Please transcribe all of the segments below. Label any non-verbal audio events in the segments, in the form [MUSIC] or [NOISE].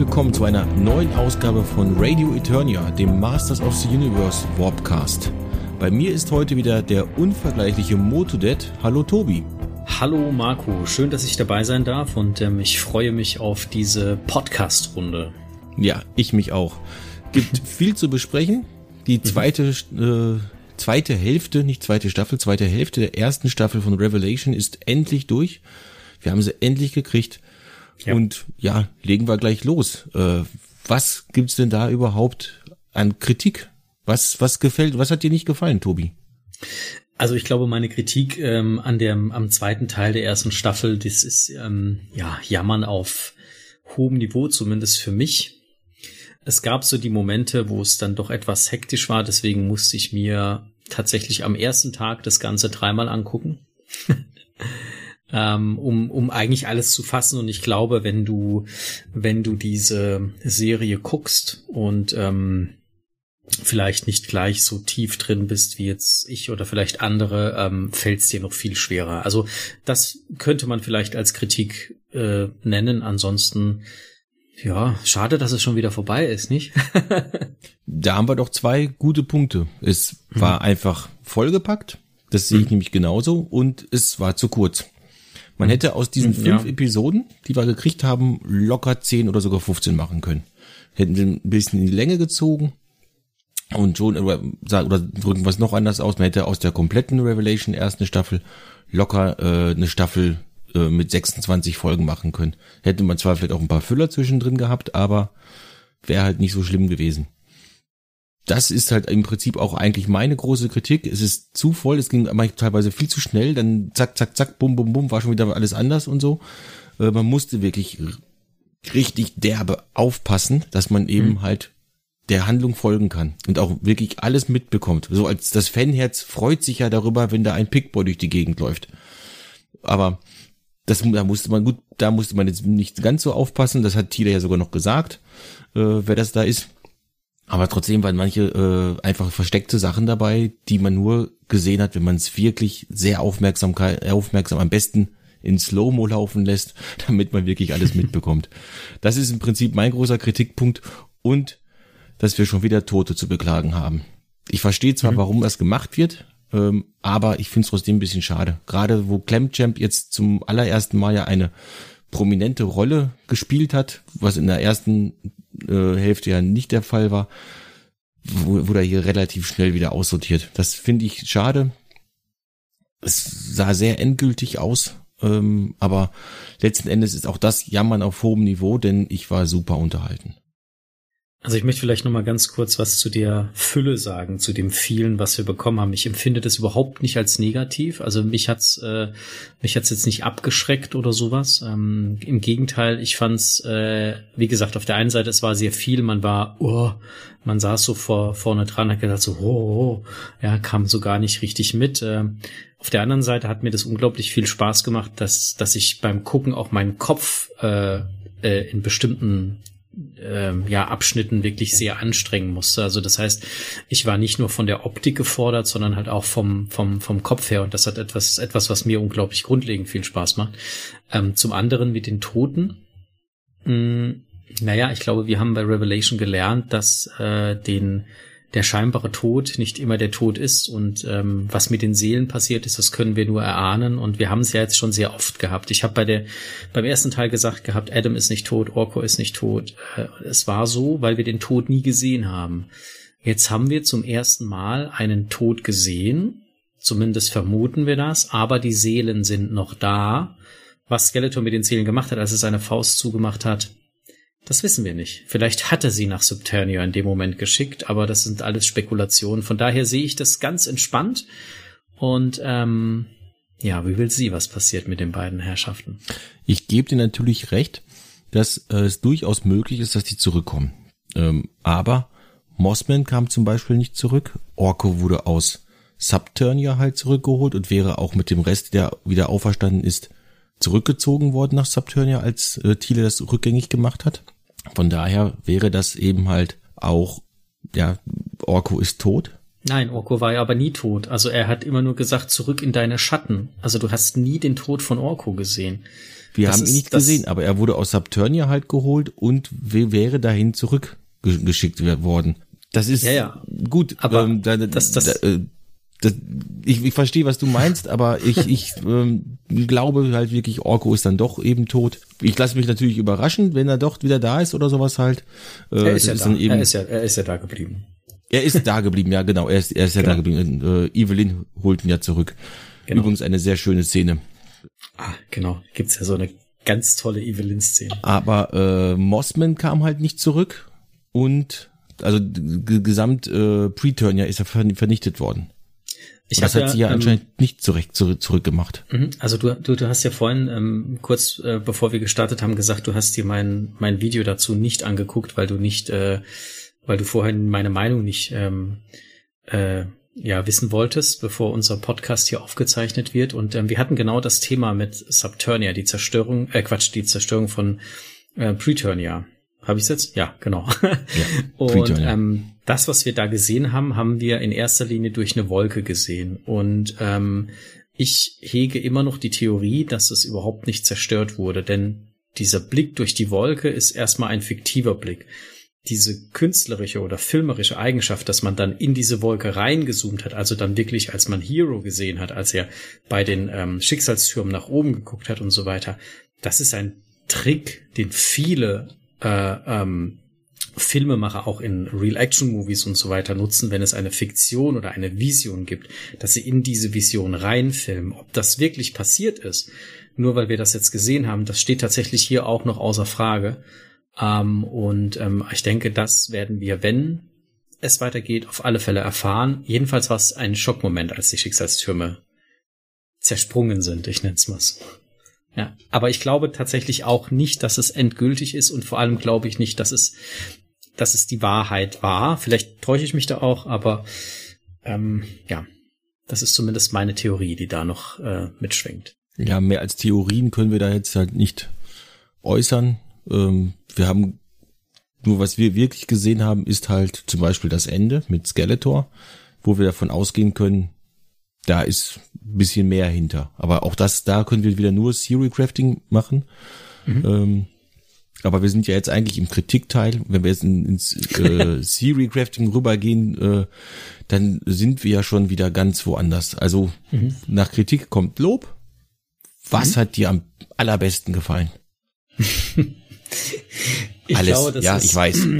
Willkommen zu einer neuen Ausgabe von Radio Eternia, dem Masters of the Universe Warpcast. Bei mir ist heute wieder der unvergleichliche Motodet. Hallo Tobi. Hallo Marco, schön, dass ich dabei sein darf und ähm, ich freue mich auf diese Podcast-Runde. Ja, ich mich auch. Gibt [LAUGHS] viel zu besprechen. Die mhm. zweite, äh, zweite Hälfte, nicht zweite Staffel, zweite Hälfte der ersten Staffel von Revelation ist endlich durch. Wir haben sie endlich gekriegt. Ja. Und ja, legen wir gleich los. Äh, was gibt's denn da überhaupt an Kritik? Was, was gefällt, was hat dir nicht gefallen, Tobi? Also ich glaube, meine Kritik ähm, an dem am zweiten Teil der ersten Staffel, das ist ähm, ja Jammern auf hohem Niveau, zumindest für mich. Es gab so die Momente, wo es dann doch etwas hektisch war, deswegen musste ich mir tatsächlich am ersten Tag das Ganze dreimal angucken. [LAUGHS] ähm, um, um eigentlich alles zu fassen. Und ich glaube, wenn du, wenn du diese Serie guckst und ähm, vielleicht nicht gleich so tief drin bist wie jetzt ich oder vielleicht andere, ähm, fällt es dir noch viel schwerer. Also das könnte man vielleicht als Kritik äh, nennen. Ansonsten, ja, schade, dass es schon wieder vorbei ist, nicht? [LAUGHS] da haben wir doch zwei gute Punkte. Es war mhm. einfach vollgepackt. Das sehe ich mhm. nämlich genauso. Und es war zu kurz. Man mhm. hätte aus diesen fünf ja. Episoden, die wir gekriegt haben, locker zehn oder sogar 15 machen können. Hätten sie ein bisschen in die Länge gezogen und schon, oder, oder drücken wir es noch anders aus, man hätte aus der kompletten Revelation ersten Staffel locker äh, eine Staffel äh, mit 26 Folgen machen können. Hätte man zwar vielleicht auch ein paar Füller zwischendrin gehabt, aber wäre halt nicht so schlimm gewesen das ist halt im Prinzip auch eigentlich meine große Kritik. Es ist zu voll, es ging teilweise viel zu schnell, dann zack, zack, zack, bum, bum, bum, war schon wieder alles anders und so. Äh, man musste wirklich richtig derbe aufpassen, dass man eben mhm. halt der Handlung folgen kann und auch wirklich alles mitbekommt. So als das Fanherz freut sich ja darüber, wenn da ein Pickboy durch die Gegend läuft. Aber das, da musste man gut, da musste man jetzt nicht ganz so aufpassen. Das hat Tila ja sogar noch gesagt, äh, wer das da ist. Aber trotzdem waren manche äh, einfach versteckte Sachen dabei, die man nur gesehen hat, wenn man es wirklich sehr aufmerksam, aufmerksam am besten in Slow-Mo laufen lässt, [LAUGHS] damit man wirklich alles mitbekommt. Das ist im Prinzip mein großer Kritikpunkt und dass wir schon wieder Tote zu beklagen haben. Ich verstehe zwar, mhm. warum das gemacht wird, ähm, aber ich finde es trotzdem ein bisschen schade. Gerade wo Clemchamp jetzt zum allerersten Mal ja eine prominente Rolle gespielt hat, was in der ersten äh, Hälfte ja nicht der Fall war, wurde er hier relativ schnell wieder aussortiert. Das finde ich schade. Es sah sehr endgültig aus, ähm, aber letzten Endes ist auch das Jammern auf hohem Niveau, denn ich war super unterhalten. Also ich möchte vielleicht noch mal ganz kurz was zu der Fülle sagen, zu dem vielen, was wir bekommen haben. Ich empfinde das überhaupt nicht als negativ. Also mich hat's äh, mich hat's jetzt nicht abgeschreckt oder sowas. Ähm, Im Gegenteil, ich fand's, äh, wie gesagt, auf der einen Seite es war sehr viel. Man war, oh, man saß so vor vorne dran, hat gedacht so, oh, oh, ja, kam so gar nicht richtig mit. Äh, auf der anderen Seite hat mir das unglaublich viel Spaß gemacht, dass dass ich beim Gucken auch meinen Kopf äh, äh, in bestimmten ähm, ja, Abschnitten wirklich sehr anstrengen musste. Also das heißt, ich war nicht nur von der Optik gefordert, sondern halt auch vom, vom, vom Kopf her. Und das hat etwas, etwas, was mir unglaublich grundlegend viel Spaß macht. Ähm, zum anderen mit den Toten. Mh, hm, naja, ich glaube, wir haben bei Revelation gelernt, dass äh, den der scheinbare Tod nicht immer der Tod ist und ähm, was mit den Seelen passiert ist, das können wir nur erahnen und wir haben es ja jetzt schon sehr oft gehabt. Ich habe bei der beim ersten Teil gesagt gehabt, Adam ist nicht tot, Orko ist nicht tot. Äh, es war so, weil wir den Tod nie gesehen haben. Jetzt haben wir zum ersten Mal einen Tod gesehen, zumindest vermuten wir das, aber die Seelen sind noch da. Was Skeletor mit den Seelen gemacht hat, als er seine Faust zugemacht hat, das wissen wir nicht. Vielleicht hat er sie nach Subternia in dem Moment geschickt, aber das sind alles Spekulationen. Von daher sehe ich das ganz entspannt. Und ähm, ja, wie will sie, was passiert mit den beiden Herrschaften? Ich gebe dir natürlich recht, dass äh, es durchaus möglich ist, dass die zurückkommen. Ähm, aber Mossman kam zum Beispiel nicht zurück. Orko wurde aus Subternia halt zurückgeholt und wäre auch mit dem Rest, der wieder auferstanden ist, zurückgezogen worden nach Subternia, als äh, Thiele das rückgängig gemacht hat. Von daher wäre das eben halt auch, ja, Orko ist tot. Nein, Orko war ja aber nie tot. Also er hat immer nur gesagt, zurück in deine Schatten. Also du hast nie den Tod von Orko gesehen. Wir das haben ihn nicht gesehen, aber er wurde aus Saturnia halt geholt und wäre dahin zurückgeschickt worden. Das ist ja, ja. gut. Aber ähm, da, das, das, da, äh, das, ich, ich verstehe, was du meinst, aber ich, ich ähm, glaube halt wirklich, Orko ist dann doch eben tot. Ich lasse mich natürlich überraschen, wenn er doch wieder da ist oder sowas halt. Äh, er ist ja ist da. Eben, er ist ja, er ist ja da geblieben. Er ist da geblieben, ja genau. Er ist, er ist ja genau. da geblieben. Äh, Evelyn holt ihn ja zurück. Genau. Übrigens eine sehr schöne Szene. Ah, genau. Gibt's ja so eine ganz tolle Evelyn-Szene. Aber äh, Mossman kam halt nicht zurück und also gesamt äh, Preturn ja ist er vernichtet worden. Ich das hat ja, sie ja ähm, anscheinend nicht zurück, zurück, zurückgemacht. Mhm. Also du, du, du hast ja vorhin, ähm, kurz äh, bevor wir gestartet haben, gesagt, du hast dir mein, mein Video dazu nicht angeguckt, weil du nicht, äh, weil du vorhin meine Meinung nicht ähm, äh, ja, wissen wolltest, bevor unser Podcast hier aufgezeichnet wird. Und ähm, wir hatten genau das Thema mit Subturnia, die Zerstörung, äh Quatsch, die Zerstörung von äh, Preturnia. Habe ich jetzt? Ja, genau. Ja, [LAUGHS] und ähm, das, was wir da gesehen haben, haben wir in erster Linie durch eine Wolke gesehen. Und ähm, ich hege immer noch die Theorie, dass es überhaupt nicht zerstört wurde, denn dieser Blick durch die Wolke ist erstmal ein fiktiver Blick. Diese künstlerische oder filmerische Eigenschaft, dass man dann in diese Wolke reingezoomt hat, also dann wirklich, als man Hero gesehen hat, als er bei den ähm, Schicksalstürmen nach oben geguckt hat und so weiter, das ist ein Trick, den viele äh, ähm, Filmemacher auch in Real-Action-Movies und so weiter nutzen, wenn es eine Fiktion oder eine Vision gibt, dass sie in diese Vision reinfilmen. Ob das wirklich passiert ist, nur weil wir das jetzt gesehen haben, das steht tatsächlich hier auch noch außer Frage. Ähm, und ähm, ich denke, das werden wir, wenn es weitergeht, auf alle Fälle erfahren. Jedenfalls war es ein Schockmoment, als die Schicksalstürme zersprungen sind, ich nenne es mal so. Ja, aber ich glaube tatsächlich auch nicht, dass es endgültig ist und vor allem glaube ich nicht, dass es, dass es die Wahrheit war. Vielleicht täusche ich mich da auch, aber ähm, ja, das ist zumindest meine Theorie, die da noch äh, mitschwingt. Ja, mehr als Theorien können wir da jetzt halt nicht äußern. Ähm, wir haben nur was wir wirklich gesehen haben, ist halt zum Beispiel das Ende mit Skeletor, wo wir davon ausgehen können, da ist ein bisschen mehr hinter. Aber auch das, da können wir wieder nur Serial Crafting machen. Mhm. Ähm, aber wir sind ja jetzt eigentlich im Kritikteil. Wenn wir jetzt ins äh, [LAUGHS] Serial Crafting rübergehen, äh, dann sind wir ja schon wieder ganz woanders. Also mhm. nach Kritik kommt Lob. Was mhm. hat dir am allerbesten gefallen? [LAUGHS] Ich Alles, glaube, das ja, ich weiß. [CLEARS THROAT]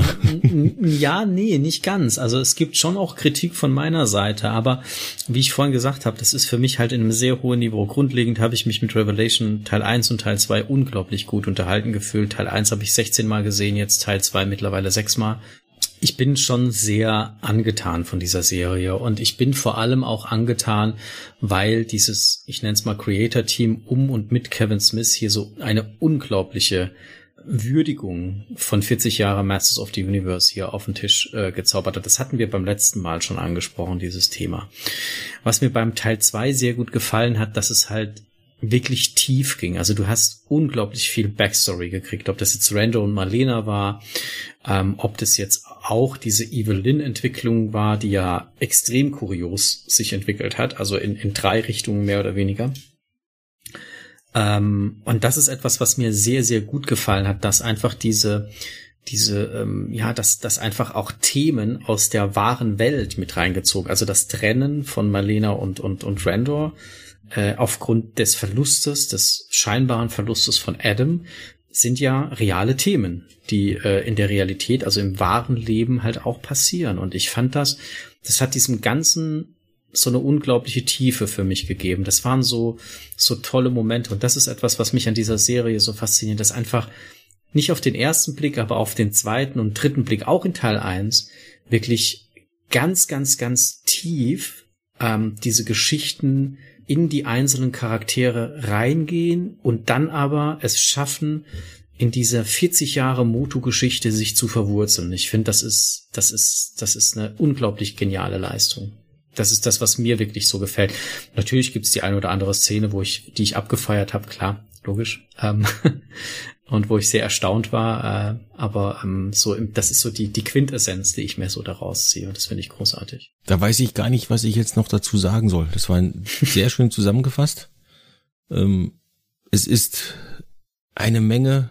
Ja, nee, nicht ganz. Also es gibt schon auch Kritik von meiner Seite, aber wie ich vorhin gesagt habe, das ist für mich halt in einem sehr hohen Niveau. Grundlegend habe ich mich mit Revelation Teil 1 und Teil 2 unglaublich gut unterhalten gefühlt. Teil 1 habe ich 16 Mal gesehen, jetzt Teil 2 mittlerweile 6 Mal. Ich bin schon sehr angetan von dieser Serie und ich bin vor allem auch angetan, weil dieses, ich nenne es mal Creator-Team um und mit Kevin Smith hier so eine unglaubliche Würdigung von 40 Jahre Masters of the Universe hier auf den Tisch äh, gezaubert hat. Das hatten wir beim letzten Mal schon angesprochen, dieses Thema. Was mir beim Teil 2 sehr gut gefallen hat, dass es halt wirklich tief ging. Also du hast unglaublich viel Backstory gekriegt, ob das jetzt Rando und Marlena war, ähm, ob das jetzt auch diese Evelyn-Entwicklung war, die ja extrem kurios sich entwickelt hat, also in, in drei Richtungen mehr oder weniger. Ähm, und das ist etwas, was mir sehr, sehr gut gefallen hat, dass einfach diese, diese, ähm, ja, dass, dass einfach auch Themen aus der wahren Welt mit reingezogen, also das Trennen von Marlena und, und, und Randor, äh, aufgrund des Verlustes, des scheinbaren Verlustes von Adam, sind ja reale Themen, die äh, in der Realität, also im wahren Leben halt auch passieren. Und ich fand das, das hat diesem ganzen so eine unglaubliche Tiefe für mich gegeben. Das waren so, so tolle Momente. Und das ist etwas, was mich an dieser Serie so fasziniert, dass einfach nicht auf den ersten Blick, aber auf den zweiten und dritten Blick, auch in Teil 1, wirklich ganz, ganz, ganz tief ähm, diese Geschichten in die einzelnen Charaktere reingehen und dann aber es schaffen, in dieser 40 Jahre Moto-Geschichte sich zu verwurzeln. Ich finde, das ist, das ist, das ist eine unglaublich geniale Leistung das ist das, was mir wirklich so gefällt. Natürlich gibt es die eine oder andere Szene, wo ich, die ich abgefeiert habe, klar, logisch. Ähm, [LAUGHS] und wo ich sehr erstaunt war, äh, aber ähm, so, das ist so die, die Quintessenz, die ich mir so daraus ziehe und das finde ich großartig. Da weiß ich gar nicht, was ich jetzt noch dazu sagen soll. Das war [LAUGHS] sehr schön zusammengefasst. Ähm, es ist eine Menge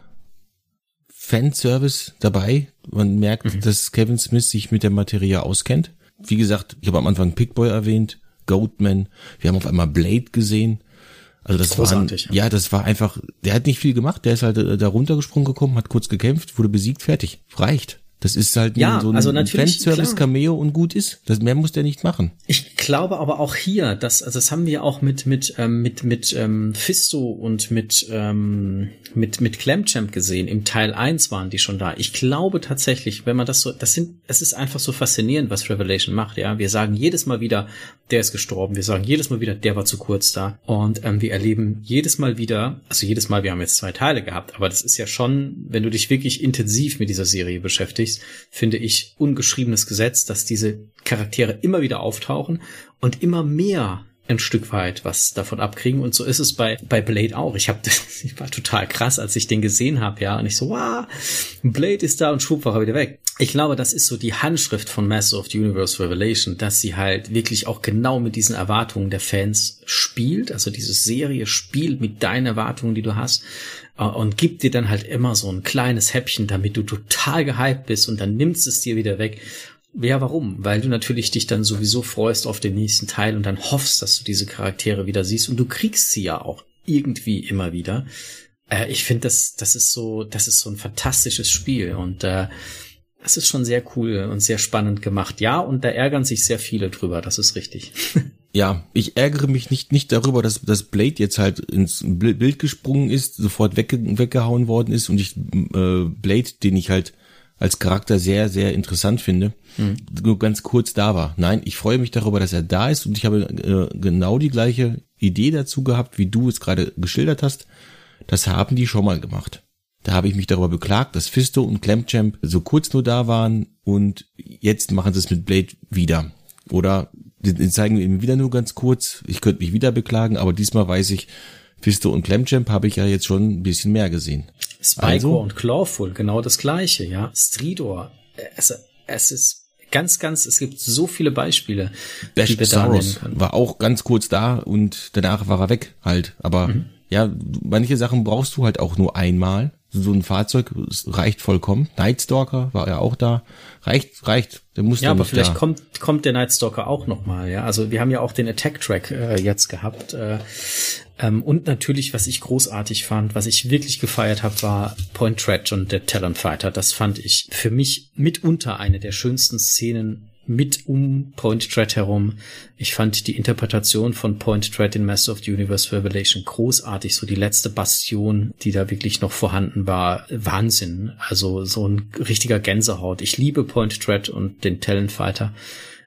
Fanservice dabei. Man merkt, mhm. dass Kevin Smith sich mit der Materie auskennt. Wie gesagt, ich habe am Anfang Pickboy erwähnt, Goatman. Wir haben auf einmal Blade gesehen. Also das Großartig, war, ja. ja, das war einfach, der hat nicht viel gemacht, der ist halt äh, da runtergesprungen gekommen, hat kurz gekämpft, wurde besiegt, fertig. Reicht. Das ist halt ja, so ein also Fanservice-Cameo und gut ist. Das mehr muss der nicht machen. Ich glaube aber auch hier, dass, also das haben wir auch mit, mit, ähm, mit, mit ähm, Fisto und mit, ähm, mit, mit Clamchamp gesehen. Im Teil 1 waren die schon da. Ich glaube tatsächlich, wenn man das so, das sind, es ist einfach so faszinierend, was Revelation macht, ja. Wir sagen jedes Mal wieder, der ist gestorben. Wir sagen jedes Mal wieder, der war zu kurz da. Und ähm, wir erleben jedes Mal wieder, also jedes Mal, wir haben jetzt zwei Teile gehabt, aber das ist ja schon, wenn du dich wirklich intensiv mit dieser Serie beschäftigst, Netflix, finde ich, ungeschriebenes Gesetz, dass diese Charaktere immer wieder auftauchen und immer mehr ein Stück weit was davon abkriegen und so ist es bei bei Blade auch. Ich habe [LAUGHS] ich war total krass, als ich den gesehen habe, ja, und ich so, wow, Blade ist da und schwupp war er wieder weg. Ich glaube, das ist so die Handschrift von Master of the Universe Revelation, dass sie halt wirklich auch genau mit diesen Erwartungen der Fans spielt, also diese Serie spielt mit deinen Erwartungen, die du hast äh, und gibt dir dann halt immer so ein kleines Häppchen, damit du total gehypt bist und dann nimmst es dir wieder weg. Ja, warum? Weil du natürlich dich dann sowieso freust auf den nächsten Teil und dann hoffst, dass du diese Charaktere wieder siehst und du kriegst sie ja auch irgendwie immer wieder. Äh, ich finde, das, das ist so, das ist so ein fantastisches Spiel und äh, das ist schon sehr cool und sehr spannend gemacht. Ja, und da ärgern sich sehr viele drüber, das ist richtig. [LAUGHS] ja, ich ärgere mich nicht, nicht darüber, dass, dass Blade jetzt halt ins Bild gesprungen ist, sofort wegge weggehauen worden ist und ich äh, Blade, den ich halt als Charakter sehr, sehr interessant finde, mhm. nur ganz kurz da war. Nein, ich freue mich darüber, dass er da ist und ich habe äh, genau die gleiche Idee dazu gehabt, wie du es gerade geschildert hast. Das haben die schon mal gemacht. Da habe ich mich darüber beklagt, dass Fisto und Clamchamp so kurz nur da waren und jetzt machen sie es mit Blade wieder. Oder zeigen ihm wieder nur ganz kurz. Ich könnte mich wieder beklagen, aber diesmal weiß ich, Fisto und Clamchamp habe ich ja jetzt schon ein bisschen mehr gesehen. Spycore also, und Clawful, genau das gleiche, ja. Stridor, es, es ist ganz, ganz, es gibt so viele Beispiele, Dash die wir da nennen können. War auch ganz kurz da und danach war er weg halt. Aber mhm. ja, manche Sachen brauchst du halt auch nur einmal so ein Fahrzeug reicht vollkommen. Nightstalker war ja auch da. Reicht, reicht. Der muss ja, aber vielleicht da. kommt kommt der Nightstalker auch noch mal. Ja, also wir haben ja auch den Attack Track äh, jetzt gehabt. Äh, ähm, und natürlich, was ich großartig fand, was ich wirklich gefeiert habe, war Point Tread und der Talon Fighter. Das fand ich für mich mitunter eine der schönsten Szenen mit um Point Dread herum. Ich fand die Interpretation von Point Dread in Master of the Universe Revelation großartig. So die letzte Bastion, die da wirklich noch vorhanden war. Wahnsinn. Also so ein richtiger Gänsehaut. Ich liebe Point Dread und den Talent Fighter.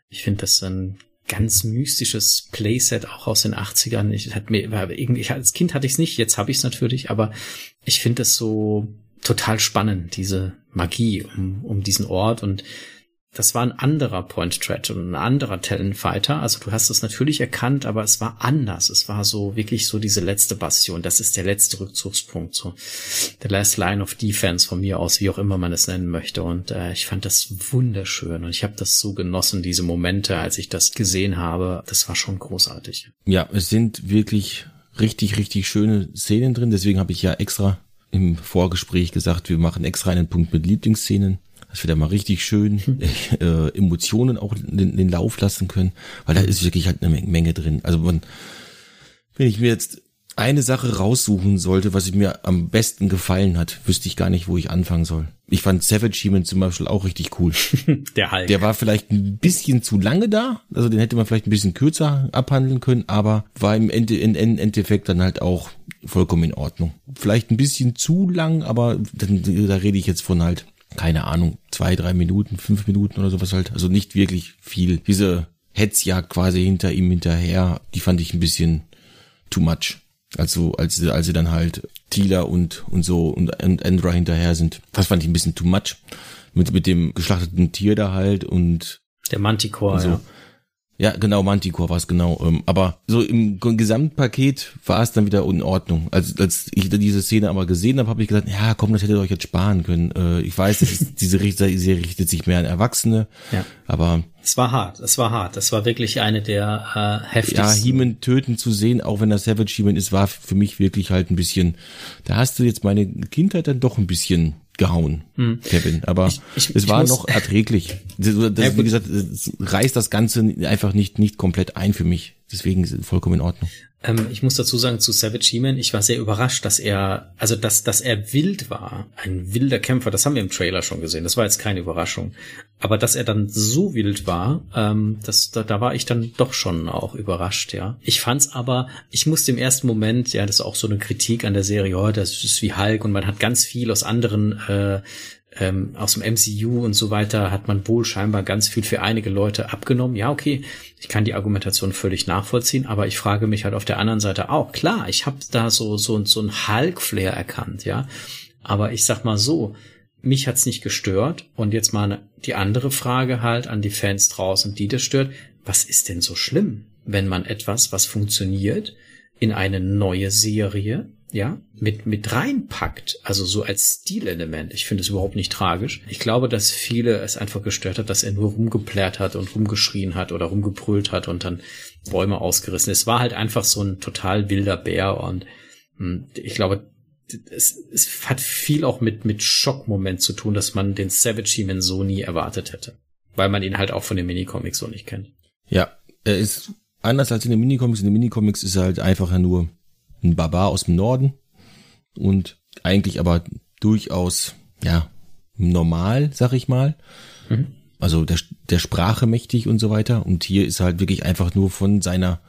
Ich finde das ein ganz mystisches Playset auch aus den 80ern. Ich hat mir irgendwie als Kind hatte ich es nicht, jetzt habe ich es natürlich, aber ich finde es so total spannend, diese Magie um, um diesen Ort und das war ein anderer Point Threat und ein anderer Talent Fighter. Also du hast es natürlich erkannt, aber es war anders. Es war so wirklich so diese letzte Bastion. Das ist der letzte Rückzugspunkt, so der last line of defense von mir aus, wie auch immer man es nennen möchte. Und äh, ich fand das wunderschön und ich habe das so genossen, diese Momente, als ich das gesehen habe. Das war schon großartig. Ja, es sind wirklich richtig, richtig schöne Szenen drin. Deswegen habe ich ja extra im Vorgespräch gesagt, wir machen extra einen Punkt mit Lieblingsszenen dass wir da mal richtig schön äh, Emotionen auch in den Lauf lassen können, weil da ist wirklich halt eine Menge drin. Also man, wenn ich mir jetzt eine Sache raussuchen sollte, was mir am besten gefallen hat, wüsste ich gar nicht, wo ich anfangen soll. Ich fand Savage Human zum Beispiel auch richtig cool. [LAUGHS] Der Hulk. Der war vielleicht ein bisschen zu lange da, also den hätte man vielleicht ein bisschen kürzer abhandeln können, aber war im Ende, in, in Endeffekt dann halt auch vollkommen in Ordnung. Vielleicht ein bisschen zu lang, aber dann, da rede ich jetzt von halt keine Ahnung, zwei, drei Minuten, fünf Minuten oder sowas halt. Also nicht wirklich viel. Diese Hetzjagd quasi hinter ihm hinterher, die fand ich ein bisschen too much. Also als, als sie dann halt Tila und, und so und, und Andra hinterher sind. Das fand ich ein bisschen too much. Mit, mit dem geschlachteten Tier da halt und der Manticore, so. ja. Ja, genau, Manticore war es genau. Ähm, aber so im Gesamtpaket war es dann wieder in Ordnung. Als, als ich diese Szene aber gesehen habe, habe ich gesagt, ja, komm, das hättet ihr euch jetzt sparen können. Äh, ich weiß, das ist, [LAUGHS] diese Serie richtet sich mehr an Erwachsene, ja. aber es war hart, es war hart. Es war wirklich eine der äh, heftigsten. Ja, Heeman töten zu sehen, auch wenn das Savage Heeman ist, war für mich wirklich halt ein bisschen, da hast du jetzt meine Kindheit dann doch ein bisschen gehauen, hm. Kevin. Aber ich, ich, es war noch erträglich. Das, das, wie gesagt, es reißt das Ganze einfach nicht, nicht komplett ein für mich. Deswegen ist es vollkommen in Ordnung. Ähm, ich muss dazu sagen, zu Savage He-Man, ich war sehr überrascht, dass er, also dass, dass er wild war, ein wilder Kämpfer, das haben wir im Trailer schon gesehen, das war jetzt keine Überraschung. Aber dass er dann so wild war, ähm, das, da, da war ich dann doch schon auch überrascht, ja. Ich fand's aber, ich musste im ersten Moment, ja, das ist auch so eine Kritik an der Serie, oh, das ist wie Hulk und man hat ganz viel aus anderen äh, ähm, aus dem MCU und so weiter hat man wohl scheinbar ganz viel für einige Leute abgenommen. Ja, okay, ich kann die Argumentation völlig nachvollziehen, aber ich frage mich halt auf der anderen Seite auch, klar, ich habe da so, so, so ein Hulk-Flair erkannt, ja. Aber ich sag mal so, mich hat's nicht gestört. Und jetzt mal die andere Frage halt an die Fans draußen, die das stört. Was ist denn so schlimm, wenn man etwas, was funktioniert, in eine neue Serie ja, mit, mit reinpackt, also so als Stilelement. Ich finde es überhaupt nicht tragisch. Ich glaube, dass viele es einfach gestört hat, dass er nur rumgeplärt hat und rumgeschrien hat oder rumgebrüllt hat und dann Bäume ausgerissen. Es war halt einfach so ein total wilder Bär und hm, ich glaube, es, es hat viel auch mit, mit Schockmoment zu tun, dass man den Savage He-Man so nie erwartet hätte. Weil man ihn halt auch von den Minicomics so nicht kennt. Ja, er ist anders als in den Minicomics. In den Minicomics ist er halt einfach nur ein Barbar aus dem Norden und eigentlich aber durchaus, ja, normal, sag ich mal. Mhm. Also der, der Sprache mächtig und so weiter. Und hier ist halt wirklich einfach nur von seiner,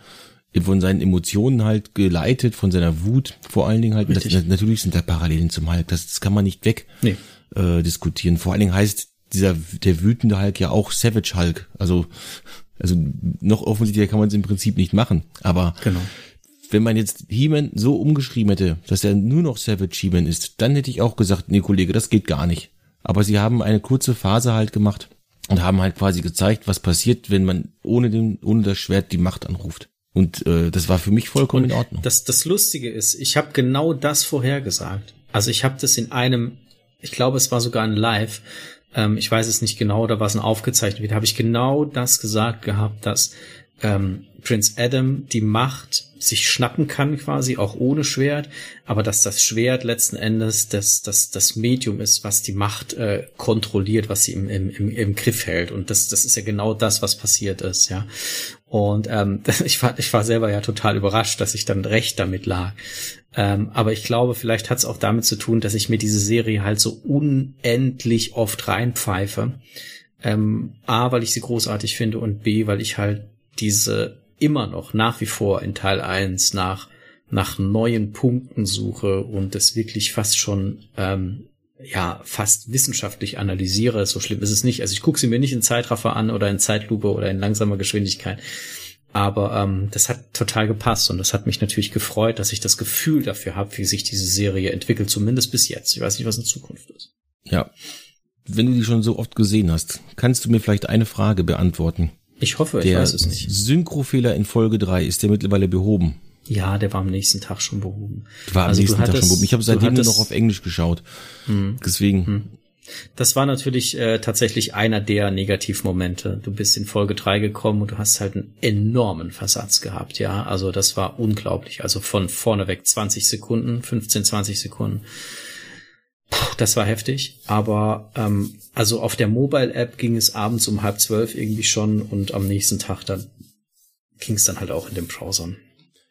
von seinen Emotionen halt geleitet, von seiner Wut vor allen Dingen halt. Das, natürlich sind da Parallelen zum Hulk. Das, das kann man nicht weg nee. äh, diskutieren. Vor allen Dingen heißt dieser, der wütende Hulk ja auch Savage Hulk. Also, also noch offensichtlicher kann man es im Prinzip nicht machen. Aber genau wenn man jetzt He-Man so umgeschrieben hätte, dass er nur noch Savage He-Man ist, dann hätte ich auch gesagt, nee, Kollege, das geht gar nicht. Aber sie haben eine kurze Phase halt gemacht und haben halt quasi gezeigt, was passiert, wenn man ohne den, ohne das Schwert die Macht anruft. Und äh, das war für mich vollkommen und in Ordnung. Das, das Lustige ist, ich habe genau das vorhergesagt. Also ich habe das in einem, ich glaube, es war sogar ein Live, ähm, ich weiß es nicht genau, oder was ein aufgezeichnet wird, habe ich genau das gesagt gehabt, dass ähm, Prince Adam die Macht sich schnappen kann, quasi auch ohne Schwert, aber dass das Schwert letzten Endes das, das, das Medium ist, was die Macht äh, kontrolliert, was sie im, im, im, Griff hält. Und das, das ist ja genau das, was passiert ist, ja. Und ähm, [LAUGHS] ich, war, ich war selber ja total überrascht, dass ich dann recht damit lag. Ähm, aber ich glaube, vielleicht hat es auch damit zu tun, dass ich mir diese Serie halt so unendlich oft reinpfeife. Ähm, A, weil ich sie großartig finde und B, weil ich halt diese immer noch nach wie vor in Teil 1 nach, nach neuen Punkten suche und das wirklich fast schon ähm, ja fast wissenschaftlich analysiere. So schlimm ist es nicht. Also ich gucke sie mir nicht in Zeitraffer an oder in Zeitlupe oder in langsamer Geschwindigkeit. Aber ähm, das hat total gepasst und das hat mich natürlich gefreut, dass ich das Gefühl dafür habe, wie sich diese Serie entwickelt, zumindest bis jetzt. Ich weiß nicht, was in Zukunft ist. Ja. Wenn du die schon so oft gesehen hast, kannst du mir vielleicht eine Frage beantworten? Ich hoffe, ich weiß es nicht. Synchrofehler in Folge 3, ist der mittlerweile behoben? Ja, der war am nächsten Tag schon behoben. War am also nächsten Tag schon behoben. Ich habe seitdem nur noch auf Englisch geschaut. Hm. Deswegen. Hm. Das war natürlich äh, tatsächlich einer der Negativmomente. Du bist in Folge 3 gekommen und du hast halt einen enormen Versatz gehabt, ja. Also das war unglaublich. Also von vorne weg 20 Sekunden, 15, 20 Sekunden das war heftig. Aber ähm, also auf der Mobile-App ging es abends um halb zwölf irgendwie schon und am nächsten Tag dann ging es dann halt auch in den Browsern.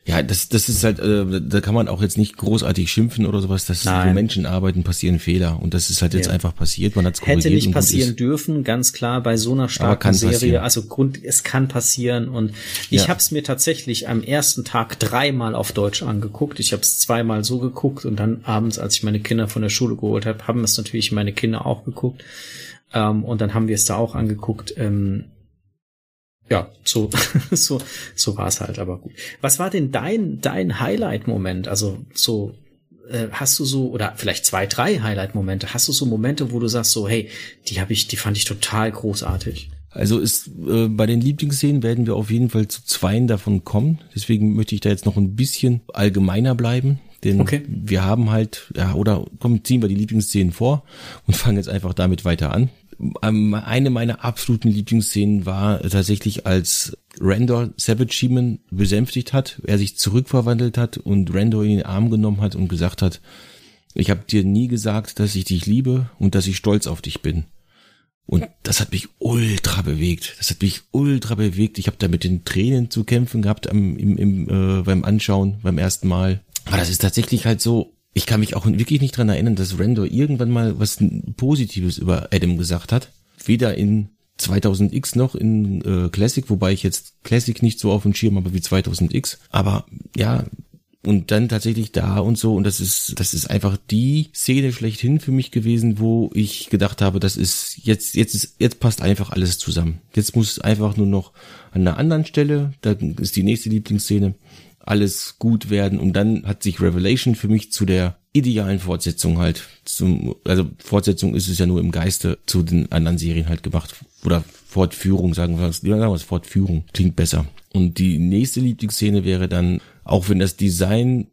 Ja, das, das ist halt, äh, da kann man auch jetzt nicht großartig schimpfen oder sowas. Das Nein. wo Menschen arbeiten, passieren Fehler. Und das ist halt jetzt ja. einfach passiert. Man hat's Hätte nicht passieren dürfen, ganz klar, bei so einer starken Serie. Passieren. Also Grund, es kann passieren. Und ich ja. habe es mir tatsächlich am ersten Tag dreimal auf Deutsch angeguckt. Ich habe es zweimal so geguckt und dann abends, als ich meine Kinder von der Schule geholt habe, haben es natürlich meine Kinder auch geguckt. Ähm, und dann haben wir es da auch angeguckt. Ähm, ja, so, [LAUGHS] so, so war es halt, aber gut. Was war denn dein, dein Highlight-Moment? Also so, äh, hast du so, oder vielleicht zwei, drei Highlight-Momente, hast du so Momente, wo du sagst so, hey, die habe ich, die fand ich total großartig? Also ist äh, bei den Lieblingsszenen werden wir auf jeden Fall zu zweien davon kommen. Deswegen möchte ich da jetzt noch ein bisschen allgemeiner bleiben. Denn okay. wir haben halt, ja, oder komm, ziehen wir die Lieblingsszenen vor und [LAUGHS] fangen jetzt einfach damit weiter an. Ähm, eine meiner absoluten Lieblingsszenen war tatsächlich, als Randor Savage Sheeman besänftigt hat, er sich zurückverwandelt hat und Randor in den Arm genommen hat und gesagt hat, ich habe dir nie gesagt, dass ich dich liebe und dass ich stolz auf dich bin. Und das hat mich ultra bewegt. Das hat mich ultra bewegt. Ich habe da mit den Tränen zu kämpfen gehabt am, im, im, äh, beim Anschauen, beim ersten Mal. Aber das ist tatsächlich halt so, ich kann mich auch wirklich nicht dran erinnern, dass Randor irgendwann mal was Positives über Adam gesagt hat. Weder in 2000X noch in äh, Classic, wobei ich jetzt Classic nicht so auf dem Schirm habe wie 2000X. Aber ja, und dann tatsächlich da und so und das ist das ist einfach die Szene schlechthin für mich gewesen, wo ich gedacht habe, das ist jetzt jetzt ist jetzt passt einfach alles zusammen. Jetzt muss einfach nur noch an einer anderen Stelle, da ist die nächste Lieblingsszene, alles gut werden und dann hat sich Revelation für mich zu der idealen Fortsetzung halt zum also Fortsetzung ist es ja nur im Geiste zu den anderen Serien halt gemacht oder Fortführung sagen wir sagen wir Fortführung klingt besser. Und die nächste Lieblingsszene wäre dann auch wenn das Design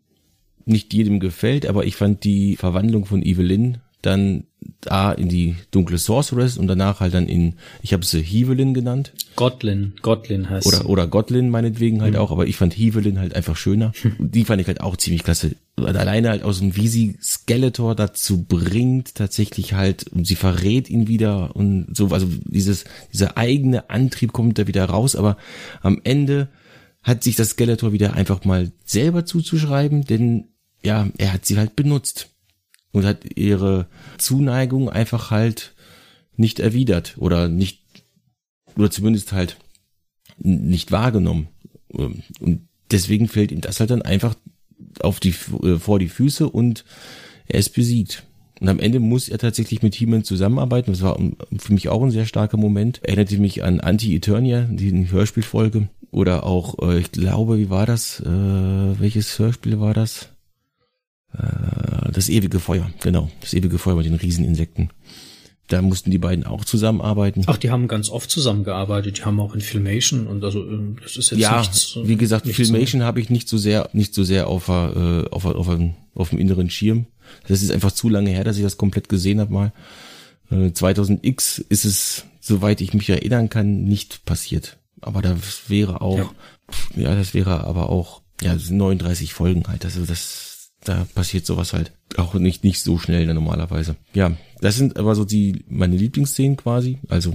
nicht jedem gefällt, aber ich fand die Verwandlung von Evelyn dann da in die dunkle Sorceress und danach halt dann in, ich habe sie Hevelin genannt. Godlin, Godlin heißt Oder, oder Godlin meinetwegen halt mhm. auch, aber ich fand Hevelin halt einfach schöner. [LAUGHS] die fand ich halt auch ziemlich klasse. Alleine halt aus dem, wie sie Skeletor dazu bringt, tatsächlich halt, und sie verrät ihn wieder und so, also dieses, dieser eigene Antrieb kommt da wieder raus, aber am Ende hat sich das Skeletor wieder einfach mal selber zuzuschreiben, denn ja, er hat sie halt benutzt und hat ihre Zuneigung einfach halt nicht erwidert oder nicht oder zumindest halt nicht wahrgenommen und deswegen fällt ihm das halt dann einfach auf die äh, vor die Füße und er ist besiegt. Und am Ende muss er tatsächlich mit He-Man zusammenarbeiten. Das war für mich auch ein sehr starker Moment. Erinnerte mich an Anti-Eternia, die Hörspielfolge. Oder auch, äh, ich glaube, wie war das? Äh, welches Hörspiel war das? Äh, das ewige Feuer, genau. Das ewige Feuer mit den Rieseninsekten. Da mussten die beiden auch zusammenarbeiten. Ach, die haben ganz oft zusammengearbeitet. Die haben auch in Filmation und also ähm, das ist jetzt ja, nichts. wie gesagt, nichts Filmation so. habe ich nicht so sehr, nicht so sehr auf, äh, auf, auf, auf, dem inneren Schirm. Das ist einfach zu lange her, dass ich das komplett gesehen habe mal. Äh, 2000X ist es, soweit ich mich erinnern kann, nicht passiert. Aber das wäre auch, ja, ja das wäre aber auch, ja, 39 Folgen halt. Also das, da passiert sowas halt auch nicht, nicht so schnell normalerweise. Ja, das sind aber so die, meine Lieblingsszenen quasi. Also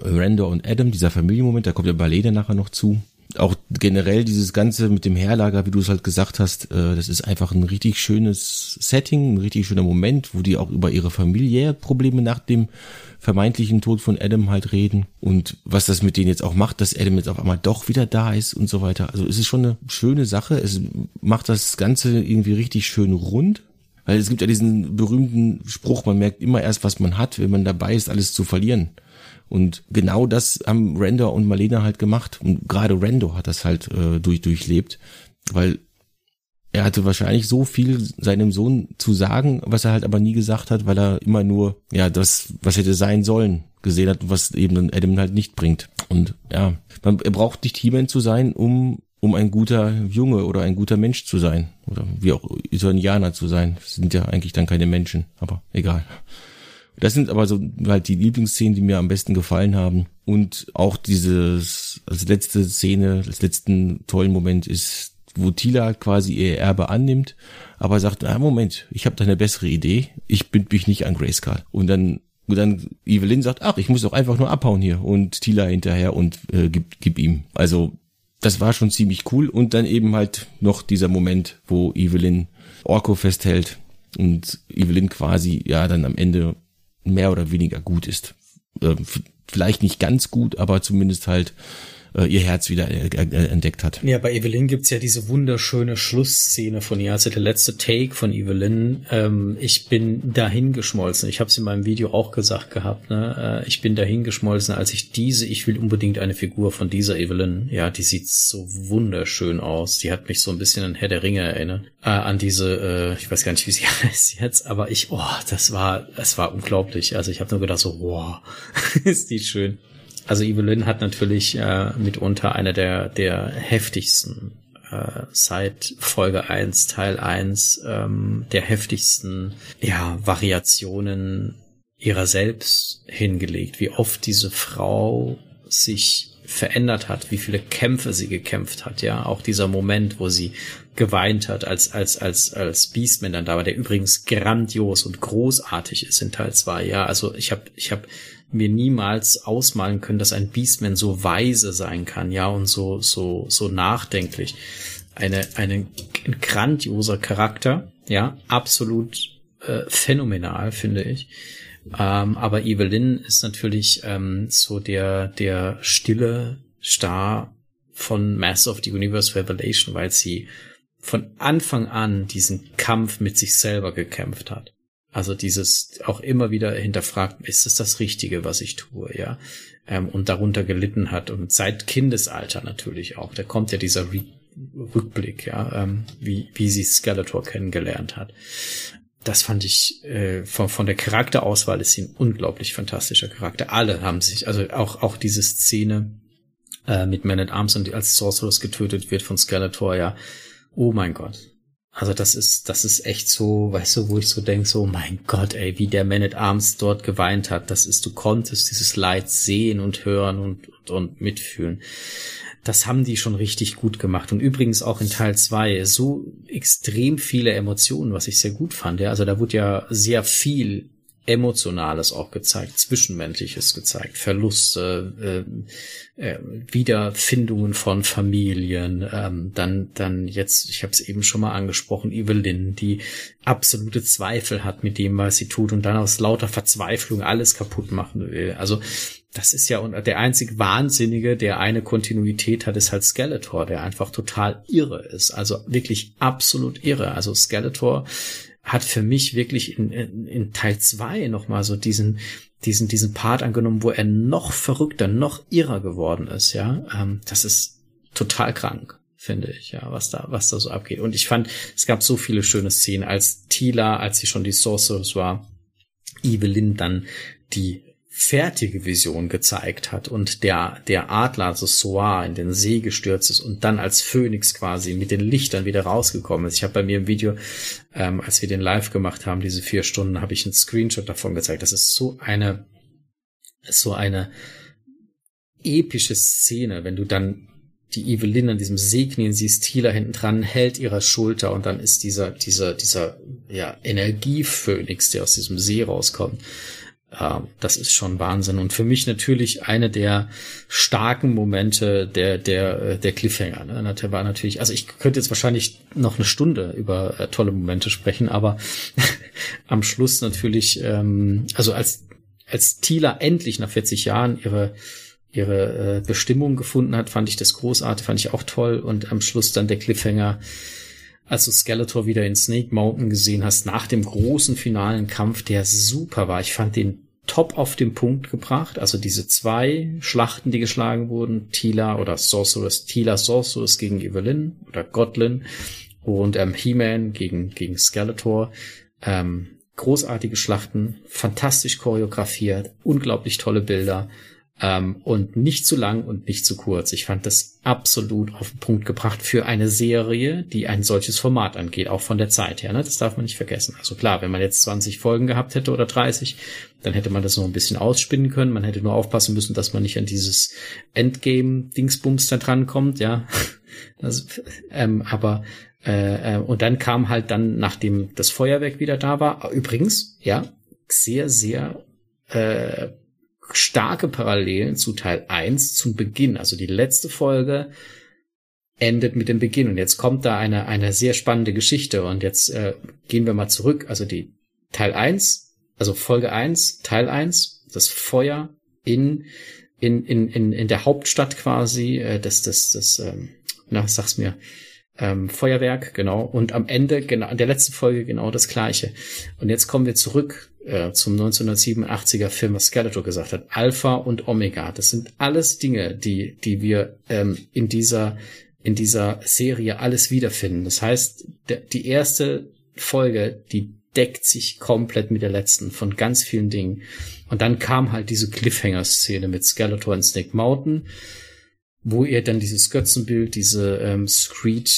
Randor und Adam, dieser Familienmoment, da kommt der Ballet dann nachher noch zu auch generell dieses Ganze mit dem Herlager, wie du es halt gesagt hast, äh, das ist einfach ein richtig schönes Setting, ein richtig schöner Moment, wo die auch über ihre familiären Probleme nach dem vermeintlichen Tod von Adam halt reden und was das mit denen jetzt auch macht, dass Adam jetzt auf einmal doch wieder da ist und so weiter. Also es ist schon eine schöne Sache. Es macht das Ganze irgendwie richtig schön rund. Weil es gibt ja diesen berühmten Spruch, man merkt immer erst, was man hat, wenn man dabei ist, alles zu verlieren. Und genau das haben Randor und Marlena halt gemacht. Und gerade Randor hat das halt äh, durch, durchlebt, weil er hatte wahrscheinlich so viel seinem Sohn zu sagen, was er halt aber nie gesagt hat, weil er immer nur, ja, das, was hätte sein sollen, gesehen hat, was eben Adam halt nicht bringt. Und ja, man, er braucht nicht He-Man zu sein, um, um ein guter Junge oder ein guter Mensch zu sein. Oder wie auch Eternianer zu sein. Das sind ja eigentlich dann keine Menschen, aber egal. Das sind aber so halt die Lieblingsszenen, die mir am besten gefallen haben. Und auch dieses, als letzte Szene, als letzten tollen Moment ist, wo Tila quasi ihr Erbe annimmt, aber sagt, ah, Moment, ich habe da eine bessere Idee, ich bind mich nicht an Grayskull. Und dann und dann Evelyn sagt, ach, ich muss doch einfach nur abhauen hier und Tila hinterher und äh, gib, gib ihm. Also das war schon ziemlich cool und dann eben halt noch dieser Moment, wo Evelyn Orko festhält und Evelyn quasi ja dann am Ende mehr oder weniger gut ist. Äh, vielleicht nicht ganz gut, aber zumindest halt äh, ihr Herz wieder äh, äh, entdeckt hat. Ja, bei Evelyn gibt's ja diese wunderschöne Schlussszene von ihr, also der letzte Take von Evelyn. Ähm, ich bin dahingeschmolzen. Ich habe es in meinem Video auch gesagt gehabt. Ne? Äh, ich bin dahingeschmolzen, als ich diese, ich will unbedingt eine Figur von dieser Evelyn. Ja, die sieht so wunderschön aus. Die hat mich so ein bisschen an Herr der Ringe erinnert. Äh, an diese, äh, ich weiß gar nicht, wie sie [LAUGHS] heißt jetzt, aber ich, oh, das war, es war unglaublich. Also ich habe nur gedacht so, wow, [LAUGHS] ist die schön. Also Evelyn hat natürlich äh, mitunter eine der, der heftigsten äh, seit Folge 1, Teil 1, ähm, der heftigsten ja, Variationen ihrer selbst hingelegt, wie oft diese Frau sich verändert hat, wie viele Kämpfe sie gekämpft hat, ja, auch dieser Moment, wo sie geweint hat, als, als, als, als Beastman dann da war, der übrigens grandios und großartig ist in Teil 2, ja, also ich habe ich hab mir niemals ausmalen können, dass ein Beastman so weise sein kann, ja, und so, so, so nachdenklich. Eine, eine, ein grandioser Charakter, ja, absolut äh, phänomenal, finde ich. Ähm, aber Evelyn ist natürlich ähm, so der, der stille Star von Mass of the Universe Revelation, weil sie von Anfang an diesen Kampf mit sich selber gekämpft hat. Also dieses auch immer wieder hinterfragt, ist es das Richtige, was ich tue, ja? Ähm, und darunter gelitten hat und seit Kindesalter natürlich auch. Da kommt ja dieser Re Rückblick, ja, ähm, wie, wie sie Skeletor kennengelernt hat das fand ich äh, von, von der Charakterauswahl ist sie ein unglaublich fantastischer Charakter. Alle haben sich, also auch auch diese Szene äh, mit Man at Arms und als Sorceress getötet wird von Skeletor, ja, oh mein Gott. Also das ist das ist echt so, weißt du, wo ich so denk, so oh mein Gott, ey, wie der Man at Arms dort geweint hat. Das ist, du konntest dieses Leid sehen und hören und und, und mitfühlen das haben die schon richtig gut gemacht. Und übrigens auch in Teil zwei so extrem viele Emotionen, was ich sehr gut fand. Ja, also da wurde ja sehr viel Emotionales auch gezeigt, Zwischenmenschliches gezeigt, Verluste, äh, äh, Wiederfindungen von Familien, ähm, dann, dann jetzt, ich habe es eben schon mal angesprochen, Evelyn, die absolute Zweifel hat mit dem, was sie tut und dann aus lauter Verzweiflung alles kaputt machen will. Also das ist ja und der einzig Wahnsinnige, der eine Kontinuität hat, ist halt Skeletor, der einfach total irre ist. Also wirklich absolut irre. Also Skeletor hat für mich wirklich in, in, in Teil zwei nochmal so diesen, diesen, diesen Part angenommen, wo er noch verrückter, noch irrer geworden ist, ja. Ähm, das ist total krank, finde ich, ja, was da, was da so abgeht. Und ich fand, es gab so viele schöne Szenen, als Tila, als sie schon die Sorceress war, Evelyn dann die fertige Vision gezeigt hat und der, der Adler, also Soar, in den See gestürzt ist und dann als Phönix quasi mit den Lichtern wieder rausgekommen ist. Ich habe bei mir im Video, ähm, als wir den live gemacht haben, diese vier Stunden, habe ich einen Screenshot davon gezeigt. Das ist so eine, so eine epische Szene, wenn du dann die Evelyn an diesem See knien siehst, Tila hinten dran hält ihre Schulter und dann ist dieser, dieser, dieser, ja, Energiephönix, der aus diesem See rauskommt das ist schon Wahnsinn. Und für mich natürlich eine der starken Momente der, der, äh, der Cliffhanger. Ne? Der war natürlich, also ich könnte jetzt wahrscheinlich noch eine Stunde über äh, tolle Momente sprechen, aber [LAUGHS] am Schluss natürlich, ähm, also als, als Tila endlich nach 40 Jahren ihre, ihre äh, Bestimmung gefunden hat, fand ich das großartig, fand ich auch toll. Und am Schluss dann der Cliffhanger, als du Skeletor wieder in Snake Mountain gesehen hast, nach dem großen finalen Kampf, der super war. Ich fand den top auf den Punkt gebracht. Also diese zwei Schlachten, die geschlagen wurden, Tila oder Sorceress, Tila Sorceress gegen Evelyn oder Godlin und ähm, He-Man gegen, gegen Skeletor. Ähm, großartige Schlachten, fantastisch choreografiert, unglaublich tolle Bilder. Ähm, und nicht zu lang und nicht zu kurz. Ich fand das absolut auf den Punkt gebracht für eine Serie, die ein solches Format angeht, auch von der Zeit her. Ne? Das darf man nicht vergessen. Also klar, wenn man jetzt 20 Folgen gehabt hätte oder 30, dann hätte man das noch ein bisschen ausspinnen können. Man hätte nur aufpassen müssen, dass man nicht an dieses Endgame-Dingsbums da dran kommt, ja. [LAUGHS] Das, ähm, aber äh, äh, und dann kam halt dann, nachdem das Feuerwerk wieder da war, übrigens, ja, sehr, sehr äh, starke Parallelen zu Teil 1 zum Beginn. Also die letzte Folge endet mit dem Beginn und jetzt kommt da eine, eine sehr spannende Geschichte und jetzt äh, gehen wir mal zurück. Also die Teil 1, also Folge 1, Teil 1, das Feuer in, in, in, in, in der Hauptstadt quasi, äh, das, das, das, ähm, na, sag's mir, ähm, Feuerwerk, genau. Und am Ende, genau, an der letzten Folge genau das gleiche. Und jetzt kommen wir zurück äh, zum 1987er Film, was Skeletor gesagt hat. Alpha und Omega. Das sind alles Dinge, die, die wir ähm, in dieser, in dieser Serie alles wiederfinden. Das heißt, die erste Folge, die deckt sich komplett mit der letzten von ganz vielen Dingen. Und dann kam halt diese Cliffhanger-Szene mit Skeletor und Snake Mountain, wo er dann dieses Götzenbild, diese ähm, Screed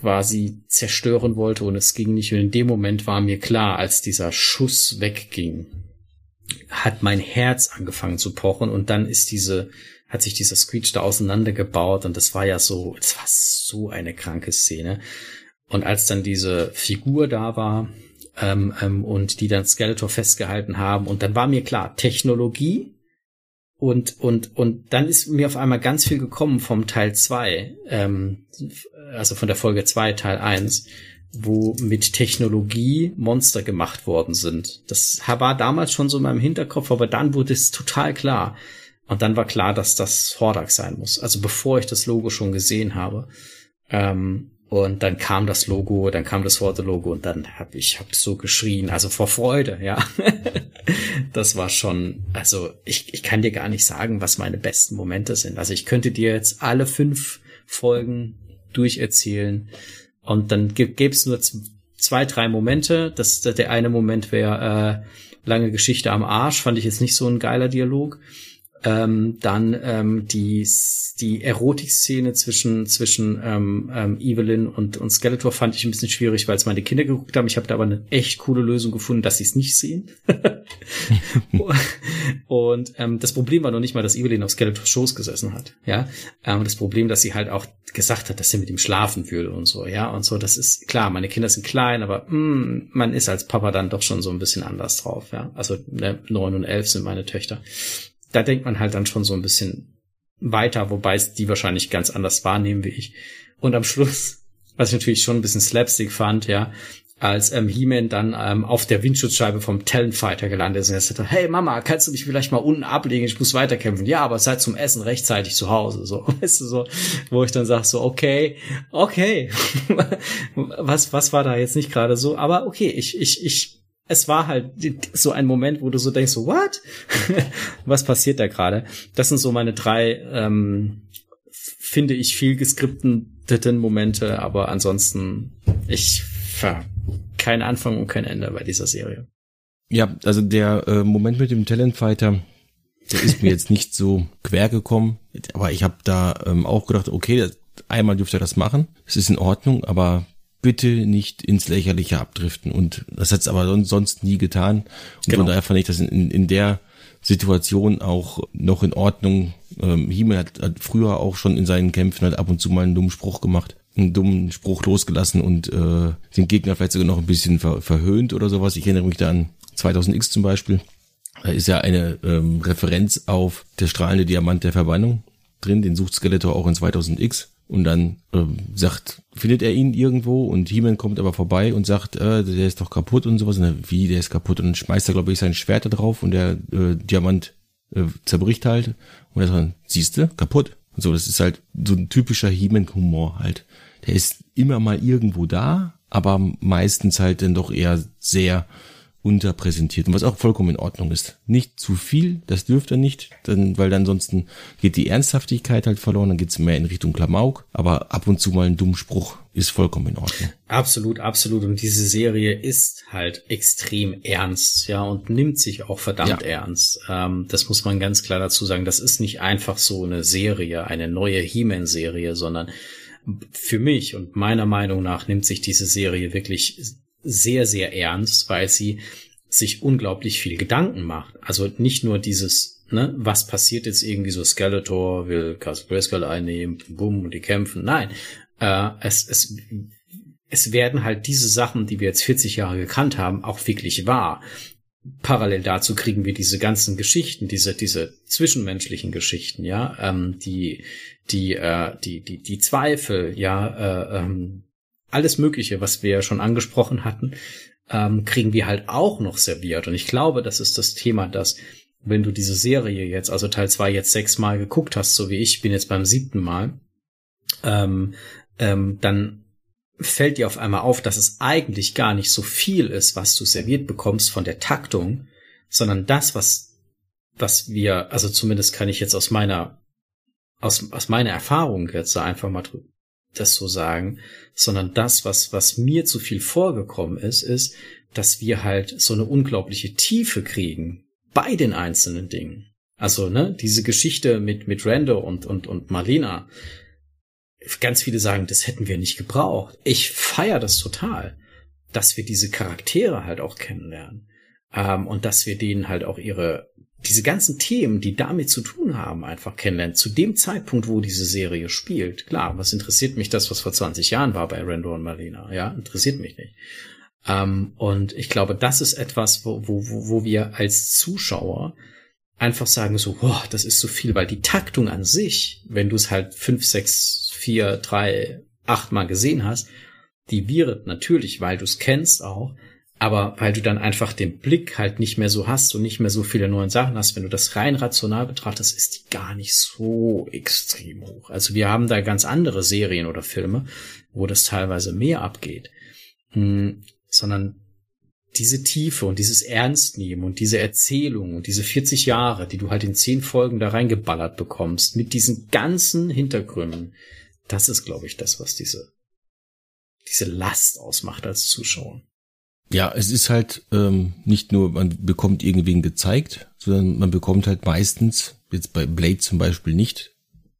quasi zerstören wollte und es ging nicht. Und in dem Moment war mir klar, als dieser Schuss wegging, hat mein Herz angefangen zu pochen und dann ist diese, hat sich dieser Screech da auseinandergebaut und das war ja so, das war so eine kranke Szene. Und als dann diese Figur da war, ähm, ähm, und die dann Skeletor festgehalten haben. Und dann war mir klar, Technologie und, und, und dann ist mir auf einmal ganz viel gekommen vom Teil zwei ähm, also von der Folge zwei Teil eins wo mit Technologie Monster gemacht worden sind. Das war damals schon so in meinem Hinterkopf, aber dann wurde es total klar. Und dann war klar, dass das Hordak sein muss. Also bevor ich das Logo schon gesehen habe. Ähm, und dann kam das Logo, dann kam das Worte-Logo und dann habe ich hab so geschrien, also vor Freude, ja. [LAUGHS] das war schon, also ich, ich kann dir gar nicht sagen, was meine besten Momente sind. Also ich könnte dir jetzt alle fünf Folgen durcherzählen und dann gäbe es nur zwei, drei Momente. Das, der eine Moment wäre äh, lange Geschichte am Arsch, fand ich jetzt nicht so ein geiler Dialog. Ähm, dann ähm, die, die Erotik-Szene zwischen, zwischen ähm, ähm, Evelyn und, und Skeletor fand ich ein bisschen schwierig, weil es meine Kinder geguckt haben. Ich habe da aber eine echt coole Lösung gefunden, dass sie es nicht sehen. [LAUGHS] und ähm, das Problem war noch nicht mal, dass Evelyn auf Skeletors Schoß gesessen hat. Ja, ähm, das Problem, dass sie halt auch gesagt hat, dass sie mit ihm schlafen würde und so. Ja, und so. Das ist klar. Meine Kinder sind klein, aber mh, mm, man ist als Papa dann doch schon so ein bisschen anders drauf. Ja, also ne, neun und elf sind meine Töchter da denkt man halt dann schon so ein bisschen weiter, wobei es die wahrscheinlich ganz anders wahrnehmen wie ich. Und am Schluss, [LAUGHS] was ich natürlich schon ein bisschen Slapstick fand, ja, als ähm, He-Man dann ähm, auf der Windschutzscheibe vom Talonfighter gelandet ist und er sagte, hey Mama, kannst du mich vielleicht mal unten ablegen, ich muss weiterkämpfen. Ja, aber seid zum Essen rechtzeitig zu Hause, so, [LAUGHS] weißt du, so, wo ich dann sag so, okay, okay, [LAUGHS] was, was war da jetzt nicht gerade so, aber okay, ich, ich, ich es war halt so ein Moment, wo du so denkst, so, what? [LAUGHS] Was passiert da gerade? Das sind so meine drei, ähm, finde ich, viel geskripteten Momente, aber ansonsten, ich, ja, kein Anfang und kein Ende bei dieser Serie. Ja, also der äh, Moment mit dem Talentfighter, der ist mir jetzt nicht so quer gekommen, aber ich habe da ähm, auch gedacht, okay, einmal dürfte er das machen, es ist in Ordnung, aber bitte nicht ins Lächerliche abdriften. Und das hat es aber sonst nie getan. Und genau. von daher fand ich das in, in der Situation auch noch in Ordnung. Ähm, Hime hat, hat früher auch schon in seinen Kämpfen halt ab und zu mal einen dummen Spruch gemacht, einen dummen Spruch losgelassen und äh, den Gegner vielleicht sogar noch ein bisschen ver verhöhnt oder sowas. Ich erinnere mich da an 2000X zum Beispiel. Da ist ja eine ähm, Referenz auf der strahlende Diamant der Verbannung drin. Den sucht Skeletor auch in 2000X. Und dann ähm, sagt, findet er ihn irgendwo und He-Man kommt aber vorbei und sagt, äh, der ist doch kaputt und sowas. Und dann, wie, der ist kaputt? Und dann schmeißt er, glaube ich, sein Schwert da drauf und der äh, Diamant äh, zerbricht halt. Und er sagt, siehste, kaputt. Und so, das ist halt so ein typischer He-Man-Humor halt. Der ist immer mal irgendwo da, aber meistens halt dann doch eher sehr unterpräsentiert und was auch vollkommen in Ordnung ist. Nicht zu viel, das dürfte er nicht, denn, weil dann ansonsten geht die Ernsthaftigkeit halt verloren, dann geht's mehr in Richtung Klamauk, aber ab und zu mal ein dummen Spruch ist vollkommen in Ordnung. Absolut, absolut. Und diese Serie ist halt extrem ernst, ja, und nimmt sich auch verdammt ja. ernst. Ähm, das muss man ganz klar dazu sagen. Das ist nicht einfach so eine Serie, eine neue He-Man-Serie, sondern für mich und meiner Meinung nach nimmt sich diese Serie wirklich sehr, sehr ernst, weil sie sich unglaublich viel Gedanken macht. Also nicht nur dieses, ne, was passiert jetzt irgendwie so Skeletor will Castle Grayskull einnehmen, bumm, und die kämpfen. Nein, äh, es, es, es werden halt diese Sachen, die wir jetzt 40 Jahre gekannt haben, auch wirklich wahr. Parallel dazu kriegen wir diese ganzen Geschichten, diese diese zwischenmenschlichen Geschichten, ja, ähm, die die äh, die die die Zweifel, ja, äh, ähm, alles Mögliche, was wir schon angesprochen hatten, ähm, kriegen wir halt auch noch serviert. Und ich glaube, das ist das Thema, dass wenn du diese Serie jetzt, also Teil zwei jetzt sechsmal geguckt hast, so wie ich, bin jetzt beim siebten Mal, ähm, ähm, dann fällt dir auf einmal auf, dass es eigentlich gar nicht so viel ist, was du serviert bekommst von der Taktung, sondern das, was, was wir, also zumindest kann ich jetzt aus meiner, aus, aus meiner Erfahrung jetzt einfach mal das so sagen, sondern das, was, was mir zu viel vorgekommen ist, ist, dass wir halt so eine unglaubliche Tiefe kriegen bei den einzelnen Dingen. Also, ne, diese Geschichte mit, mit Rando und, und, und Marlena. Ganz viele sagen, das hätten wir nicht gebraucht. Ich feier das total, dass wir diese Charaktere halt auch kennenlernen. Ähm, und dass wir denen halt auch ihre, diese ganzen Themen, die damit zu tun haben, einfach kennenlernen. Zu dem Zeitpunkt, wo diese Serie spielt. Klar, was interessiert mich das, was vor 20 Jahren war bei Rando und Marlena? Ja, interessiert mich nicht. Ähm, und ich glaube, das ist etwas, wo, wo, wo wir als Zuschauer einfach sagen so, boah, das ist so viel, weil die Taktung an sich, wenn du es halt fünf, sechs, vier, drei, acht Mal gesehen hast, die wird natürlich, weil du es kennst auch, aber weil du dann einfach den Blick halt nicht mehr so hast und nicht mehr so viele neue Sachen hast, wenn du das rein rational betrachtest, ist die gar nicht so extrem hoch. Also wir haben da ganz andere Serien oder Filme, wo das teilweise mehr abgeht. Hm, sondern diese Tiefe und dieses Ernstnehmen und diese Erzählung und diese 40 Jahre, die du halt in zehn Folgen da reingeballert bekommst, mit diesen ganzen Hintergründen, das ist, glaube ich, das, was diese, diese Last ausmacht als Zuschauer. Ja, es ist halt ähm, nicht nur, man bekommt irgendwen gezeigt, sondern man bekommt halt meistens, jetzt bei Blade zum Beispiel nicht,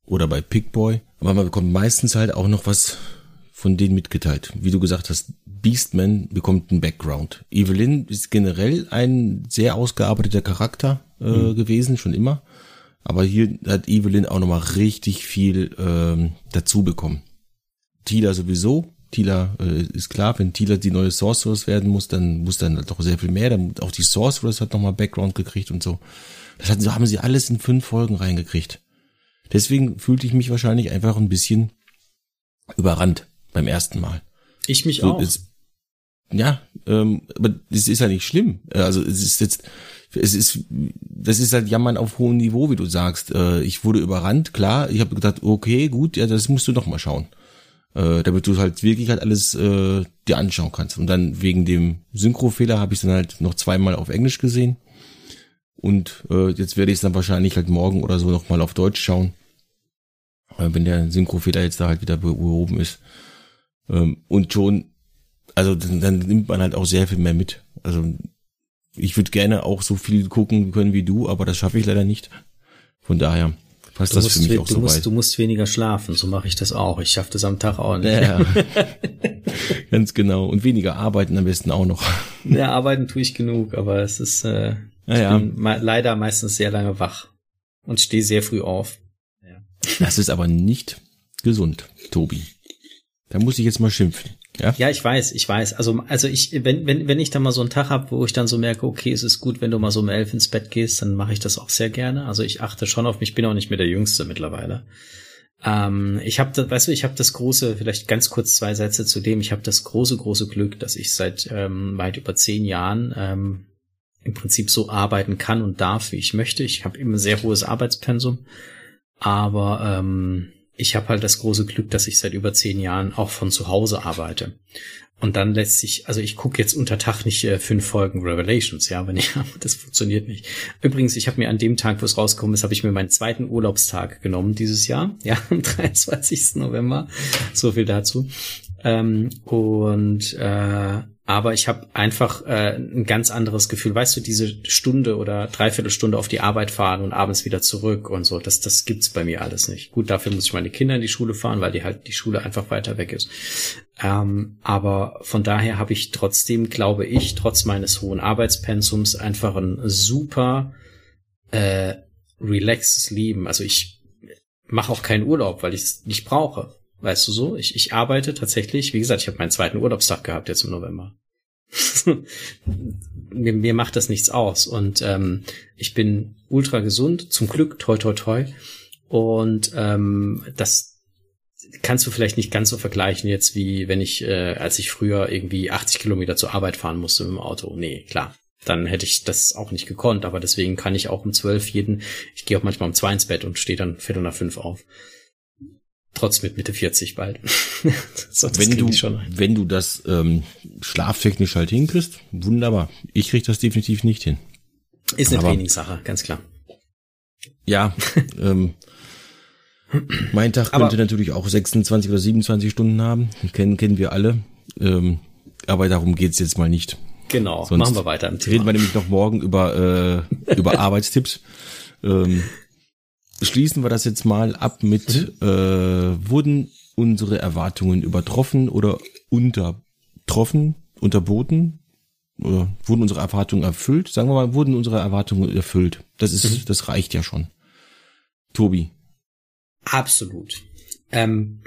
oder bei Pickboy, aber man bekommt meistens halt auch noch was von denen mitgeteilt. Wie du gesagt hast, Beastman bekommt einen Background. Evelyn ist generell ein sehr ausgearbeiteter Charakter äh, mhm. gewesen, schon immer. Aber hier hat Evelyn auch nochmal richtig viel ähm, dazu bekommen. Tila sowieso. Tila äh, ist klar, wenn Tila die neue Sorceress werden muss, dann muss dann halt doch sehr viel mehr. Dann auch die Sorceress hat nochmal Background gekriegt und so. Das hat, so haben sie alles in fünf Folgen reingekriegt. Deswegen fühlte ich mich wahrscheinlich einfach ein bisschen überrannt beim ersten Mal. Ich mich so, auch. Es, ja, ähm, aber es ist ja nicht schlimm. Also es ist jetzt, es ist, das ist halt Jammern auf hohem Niveau, wie du sagst. Äh, ich wurde überrannt, klar. Ich habe gedacht, okay, gut, ja, das musst du noch mal schauen, äh, damit du halt wirklich halt alles äh, dir anschauen kannst. Und dann wegen dem Synchrofehler habe ich dann halt noch zweimal auf Englisch gesehen. Und äh, jetzt werde ich es dann wahrscheinlich halt morgen oder so noch mal auf Deutsch schauen, äh, wenn der Synchrofehler jetzt da halt wieder behoben ist. Ähm, und schon, also dann, dann nimmt man halt auch sehr viel mehr mit. Also ich würde gerne auch so viel gucken können wie du, aber das schaffe ich leider nicht. Von daher passt du das für mich auch du so musst, weit. Du musst weniger schlafen, so mache ich das auch. Ich schaffe das am Tag auch nicht. Ja, [LAUGHS] ganz genau. Und weniger arbeiten am besten auch noch. Ja, arbeiten tue ich genug, aber es ist äh, ja, ja. Me leider meistens sehr lange wach und stehe sehr früh auf. Ja. Das ist aber nicht gesund, Tobi. Da muss ich jetzt mal schimpfen. Ja, ja ich weiß, ich weiß. Also, also ich, wenn, wenn, wenn ich dann mal so einen Tag habe, wo ich dann so merke, okay, es ist gut, wenn du mal so um elf ins Bett gehst, dann mache ich das auch sehr gerne. Also ich achte schon auf mich, ich bin auch nicht mehr der Jüngste mittlerweile. Ähm, ich habe, weißt du, ich habe das große, vielleicht ganz kurz zwei Sätze zu dem. Ich habe das große, große Glück, dass ich seit ähm, weit über zehn Jahren ähm, im Prinzip so arbeiten kann und darf, wie ich möchte. Ich habe immer sehr hohes Arbeitspensum, aber ähm, ich habe halt das große Glück, dass ich seit über zehn Jahren auch von zu Hause arbeite. Und dann lässt sich, also ich gucke jetzt unter Tag nicht äh, fünf Folgen Revelations, ja, wenn ich, [LAUGHS] das funktioniert nicht. Übrigens, ich habe mir an dem Tag, wo es rausgekommen ist, habe ich mir meinen zweiten Urlaubstag genommen dieses Jahr, [LAUGHS] ja, am 23. November. So viel dazu. Ähm, und äh, aber ich habe einfach äh, ein ganz anderes Gefühl. Weißt du, diese Stunde oder Dreiviertelstunde auf die Arbeit fahren und abends wieder zurück und so, das, das gibt's bei mir alles nicht. Gut, dafür muss ich meine Kinder in die Schule fahren, weil die halt die Schule einfach weiter weg ist. Ähm, aber von daher habe ich trotzdem, glaube ich, trotz meines hohen Arbeitspensums einfach ein super äh, relaxes Leben. Also ich mache auch keinen Urlaub, weil ich es nicht brauche. Weißt du so? Ich, ich arbeite tatsächlich, wie gesagt, ich habe meinen zweiten Urlaubstag gehabt jetzt im November. [LAUGHS] mir, mir macht das nichts aus. Und ähm, ich bin ultra gesund, zum Glück, toi toi toi. Und ähm, das kannst du vielleicht nicht ganz so vergleichen jetzt wie wenn ich, äh, als ich früher irgendwie 80 Kilometer zur Arbeit fahren musste mit dem Auto. Nee, klar. Dann hätte ich das auch nicht gekonnt, aber deswegen kann ich auch um zwölf jeden, ich gehe auch manchmal um zwei ins Bett und stehe dann viertel nach fünf auf trotz mit Mitte 40 bald. [LAUGHS] so, wenn du wenn du das ähm, schlaftechnisch halt hinkriegst, wunderbar. Ich krieg das definitiv nicht hin. Ist eine Aber, Trainingssache, ganz klar. Ja, [LAUGHS] ähm, Mein Tag könnte aber, natürlich auch 26 oder 27 Stunden haben. Kennen, kennen wir alle. Ähm, aber darum geht's jetzt mal nicht. Genau, Sonst machen wir weiter im Thema. Reden wir nämlich noch morgen über, äh, über [LAUGHS] Arbeitstipps. Ähm, schließen wir das jetzt mal ab mit, mhm. äh, wurden unsere Erwartungen übertroffen oder untertroffen, unterboten? Oder wurden unsere Erwartungen erfüllt? Sagen wir mal, wurden unsere Erwartungen erfüllt? Das ist, mhm. das reicht ja schon. Tobi. Absolut. Ähm,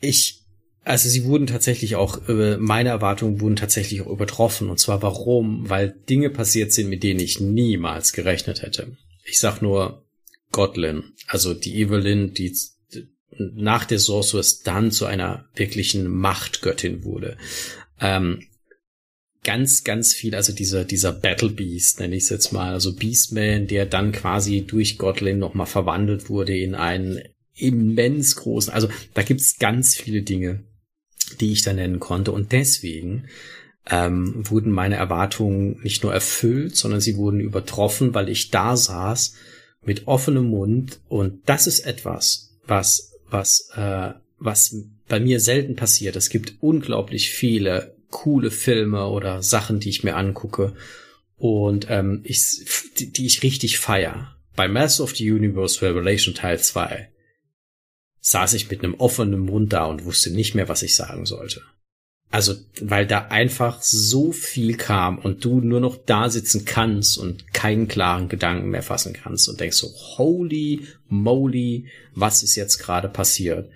ich, also sie wurden tatsächlich auch, äh, meine Erwartungen wurden tatsächlich auch übertroffen. Und zwar warum? Weil Dinge passiert sind, mit denen ich niemals gerechnet hätte. Ich sag nur Godlin, also die Evelyn, die nach der Sorceress dann zu einer wirklichen Machtgöttin wurde. Ähm, ganz, ganz viel, also dieser, dieser Battle Beast, nenne ich es jetzt mal, also Beastman, der dann quasi durch Godlin nochmal verwandelt wurde in einen immens großen, also da gibt's ganz viele Dinge, die ich da nennen konnte und deswegen ähm, wurden meine Erwartungen nicht nur erfüllt, sondern sie wurden übertroffen, weil ich da saß mit offenem Mund und das ist etwas, was, was, äh, was bei mir selten passiert. Es gibt unglaublich viele coole Filme oder Sachen, die ich mir angucke und ähm, ich, die, die ich richtig feier. Bei Master of the Universe Revelation Teil 2 saß ich mit einem offenen Mund da und wusste nicht mehr, was ich sagen sollte. Also, weil da einfach so viel kam und du nur noch da sitzen kannst und keinen klaren Gedanken mehr fassen kannst und denkst so, holy moly, was ist jetzt gerade passiert?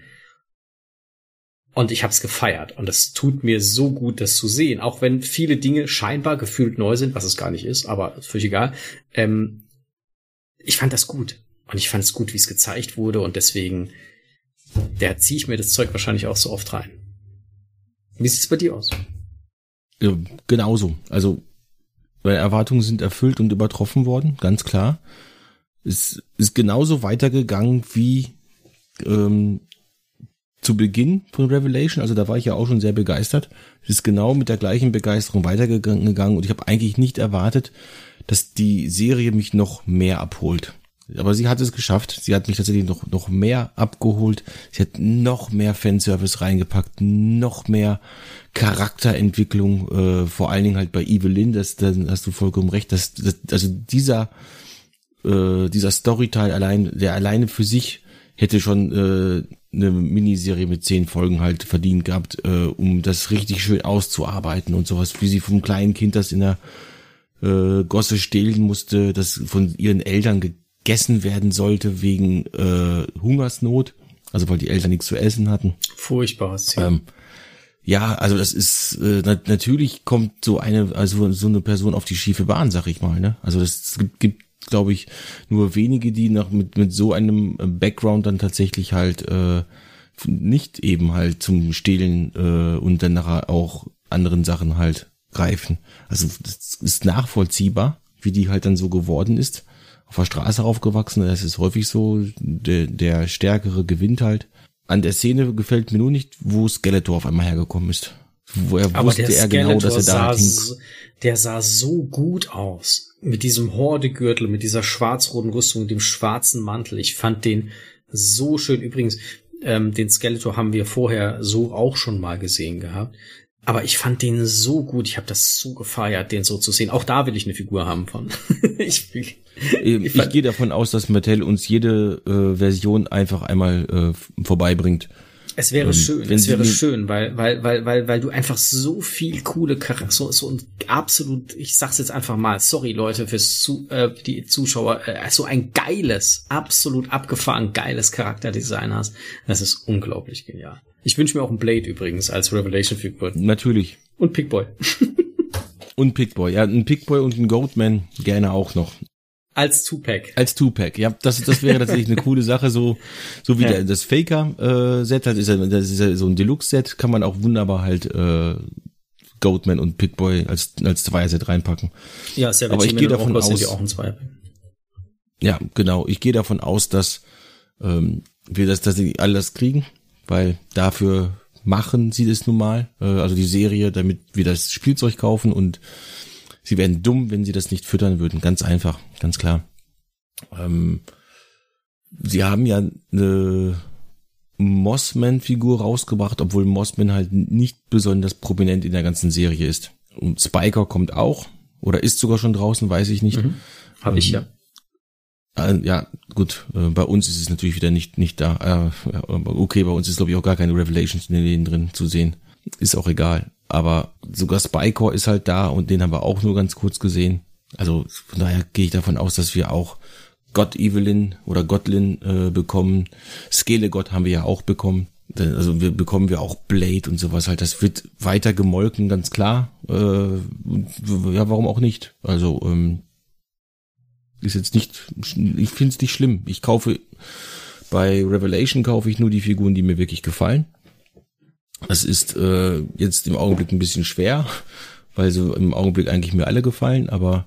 Und ich hab's gefeiert und es tut mir so gut, das zu sehen, auch wenn viele Dinge scheinbar gefühlt neu sind, was es gar nicht ist, aber völlig egal. Ähm, ich fand das gut und ich fand es gut, wie es gezeigt wurde und deswegen, der ziehe ich mir das Zeug wahrscheinlich auch so oft rein. Wie sieht's bei dir aus? Ja, genauso. Also, meine Erwartungen sind erfüllt und übertroffen worden, ganz klar. Es ist genauso weitergegangen wie ähm, zu Beginn von Revelation. Also da war ich ja auch schon sehr begeistert. Es ist genau mit der gleichen Begeisterung weitergegangen und ich habe eigentlich nicht erwartet, dass die Serie mich noch mehr abholt. Aber sie hat es geschafft. Sie hat mich tatsächlich noch, noch mehr abgeholt. Sie hat noch mehr Fanservice reingepackt, noch mehr Charakterentwicklung, äh, vor allen Dingen halt bei Evelyn, das, da hast du vollkommen recht, dass, dass also dieser, äh, dieser Storyteil allein, der alleine für sich hätte schon äh, eine Miniserie mit zehn Folgen halt verdient gehabt, äh, um das richtig schön auszuarbeiten und sowas, wie sie vom kleinen Kind das in der äh, Gosse stehlen musste, das von ihren Eltern gegessen werden sollte wegen äh, Hungersnot, also weil die Eltern nichts zu essen hatten. Furchtbares ähm, ja, also das ist äh, na, natürlich kommt so eine also so eine Person auf die schiefe Bahn, sag ich mal. Ne? Also das gibt, gibt glaube ich nur wenige, die noch mit mit so einem äh, Background dann tatsächlich halt äh, nicht eben halt zum Stehlen äh, und dann nachher auch anderen Sachen halt greifen. Also das ist nachvollziehbar, wie die halt dann so geworden ist auf der Straße aufgewachsen. Das ist häufig so, der, der Stärkere gewinnt halt. An der Szene gefällt mir nur nicht, wo Skeletor auf einmal hergekommen ist. Wo er Aber wusste er genau, dass er da sah, Der sah so gut aus. Mit diesem Hordegürtel, mit dieser schwarz-roten Rüstung, mit dem schwarzen Mantel. Ich fand den so schön. Übrigens, ähm, den Skeletor haben wir vorher so auch schon mal gesehen gehabt. Aber ich fand den so gut, ich habe das so gefeiert, den so zu sehen. Auch da will ich eine Figur haben von. [LAUGHS] ich ich, ich, ich gehe davon aus, dass Mattel uns jede äh, Version einfach einmal äh, vorbeibringt. Es wäre ähm, schön, es wäre schön, weil, weil, weil, weil, weil du einfach so viel coole Charakter, so, so ein absolut, ich sag's jetzt einfach mal, sorry Leute fürs zu, äh, die Zuschauer, äh, so ein geiles, absolut abgefahren geiles Charakterdesign hast. Das ist unglaublich genial. Ich wünsche mir auch ein Blade übrigens als Revelation-Figur. Natürlich. Und Pickboy. [LAUGHS] und Pickboy, ja, ein Pickboy und ein Goatman gerne auch noch. Als Two-Pack. Als Two-Pack, ja. Das, das wäre tatsächlich eine [LAUGHS] coole Sache, so, so wie ja. der, das Faker-Set, halt ist ja, das ist ja so ein Deluxe-Set, kann man auch wunderbar halt äh, Goatman und Pickboy als, als Zweier-Set reinpacken. Ja, sehr Aber ich gehe davon aus. Ja, auch ein Zweier. ja, genau. Ich gehe davon aus, dass ähm, wir das, dass sie alles kriegen, weil dafür machen sie das nun mal, äh, also die Serie, damit wir das Spielzeug kaufen und sie wären dumm, wenn sie das nicht füttern würden. Ganz einfach, ganz klar. Ähm, sie haben ja eine Mossman-Figur rausgebracht, obwohl Mossman halt nicht besonders prominent in der ganzen Serie ist. Und Spiker kommt auch oder ist sogar schon draußen, weiß ich nicht. Mhm. Habe ich ja. Äh, ja, gut. Äh, bei uns ist es natürlich wieder nicht nicht da. Äh, okay, bei uns ist glaube ich auch gar keine Revelations in den drin zu sehen. Ist auch egal. Aber sogar Spycore ist halt da und den haben wir auch nur ganz kurz gesehen. Also von daher gehe ich davon aus, dass wir auch Gott Evelyn oder Godlin äh, bekommen. Skelegott haben wir ja auch bekommen. Also wir bekommen wir auch Blade und sowas halt. Das wird weiter gemolken, ganz klar. Äh, ja, warum auch nicht? Also ähm, ist jetzt nicht, ich finde es nicht schlimm. Ich kaufe bei Revelation kaufe ich nur die Figuren, die mir wirklich gefallen. Das ist äh, jetzt im Augenblick ein bisschen schwer, weil so im Augenblick eigentlich mir alle gefallen, aber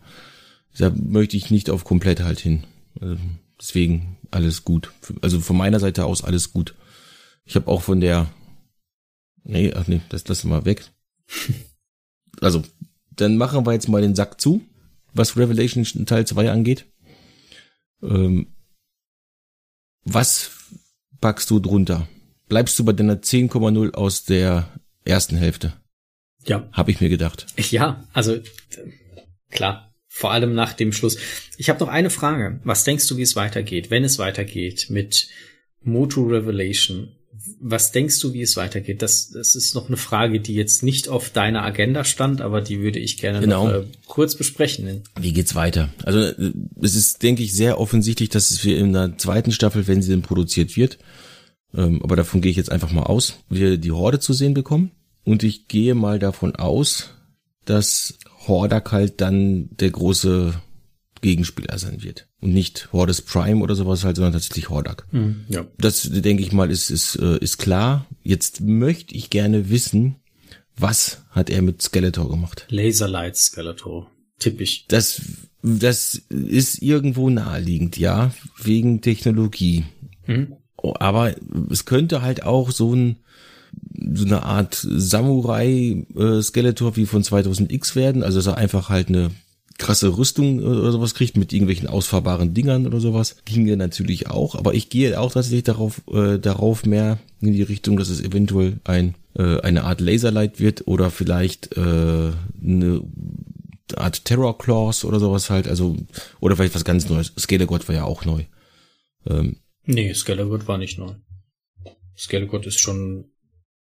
da möchte ich nicht auf komplett halt hin. Also deswegen alles gut. Also von meiner Seite aus alles gut. Ich habe auch von der Nee, ach nee, das lassen wir weg. [LAUGHS] also, dann machen wir jetzt mal den Sack zu, was Revelation Teil 2 angeht. Ähm, was packst du drunter? Bleibst du bei deiner 10,0 aus der ersten Hälfte? Ja. Habe ich mir gedacht. Ja, also klar. Vor allem nach dem Schluss. Ich habe noch eine Frage. Was denkst du, wie es weitergeht, wenn es weitergeht mit Moto Revelation? Was denkst du, wie es weitergeht? Das, das ist noch eine Frage, die jetzt nicht auf deiner Agenda stand, aber die würde ich gerne genau. noch äh, kurz besprechen. Wie geht's weiter? Also es ist, denke ich, sehr offensichtlich, dass es in der zweiten Staffel, wenn sie denn produziert wird, ähm, aber davon gehe ich jetzt einfach mal aus, wir die Horde zu sehen bekommen. Und ich gehe mal davon aus, dass Hordak halt dann der große Gegenspieler sein wird. Und nicht Hordes Prime oder sowas halt, sondern tatsächlich Hordak. Mhm, ja. Das, denke ich mal, ist, ist, äh, ist klar. Jetzt möchte ich gerne wissen, was hat er mit Skeletor gemacht? Laserlight Skeletor. Typisch. Das, das ist irgendwo naheliegend, ja, wegen Technologie. Mhm. Aber es könnte halt auch so ein so eine Art Samurai-Skeletor wie von 2000X werden, also dass er einfach halt eine krasse Rüstung oder sowas kriegt mit irgendwelchen ausfahrbaren Dingern oder sowas. Ginge natürlich auch, aber ich gehe auch tatsächlich darauf, äh, darauf mehr in die Richtung, dass es eventuell ein, äh, eine Art Laserlight wird oder vielleicht äh, eine Art Terror Claws oder sowas halt, also, oder vielleicht was ganz Neues. Skelegott war ja auch neu. Ähm, nee, Skelegott war nicht neu. Skelegott ist schon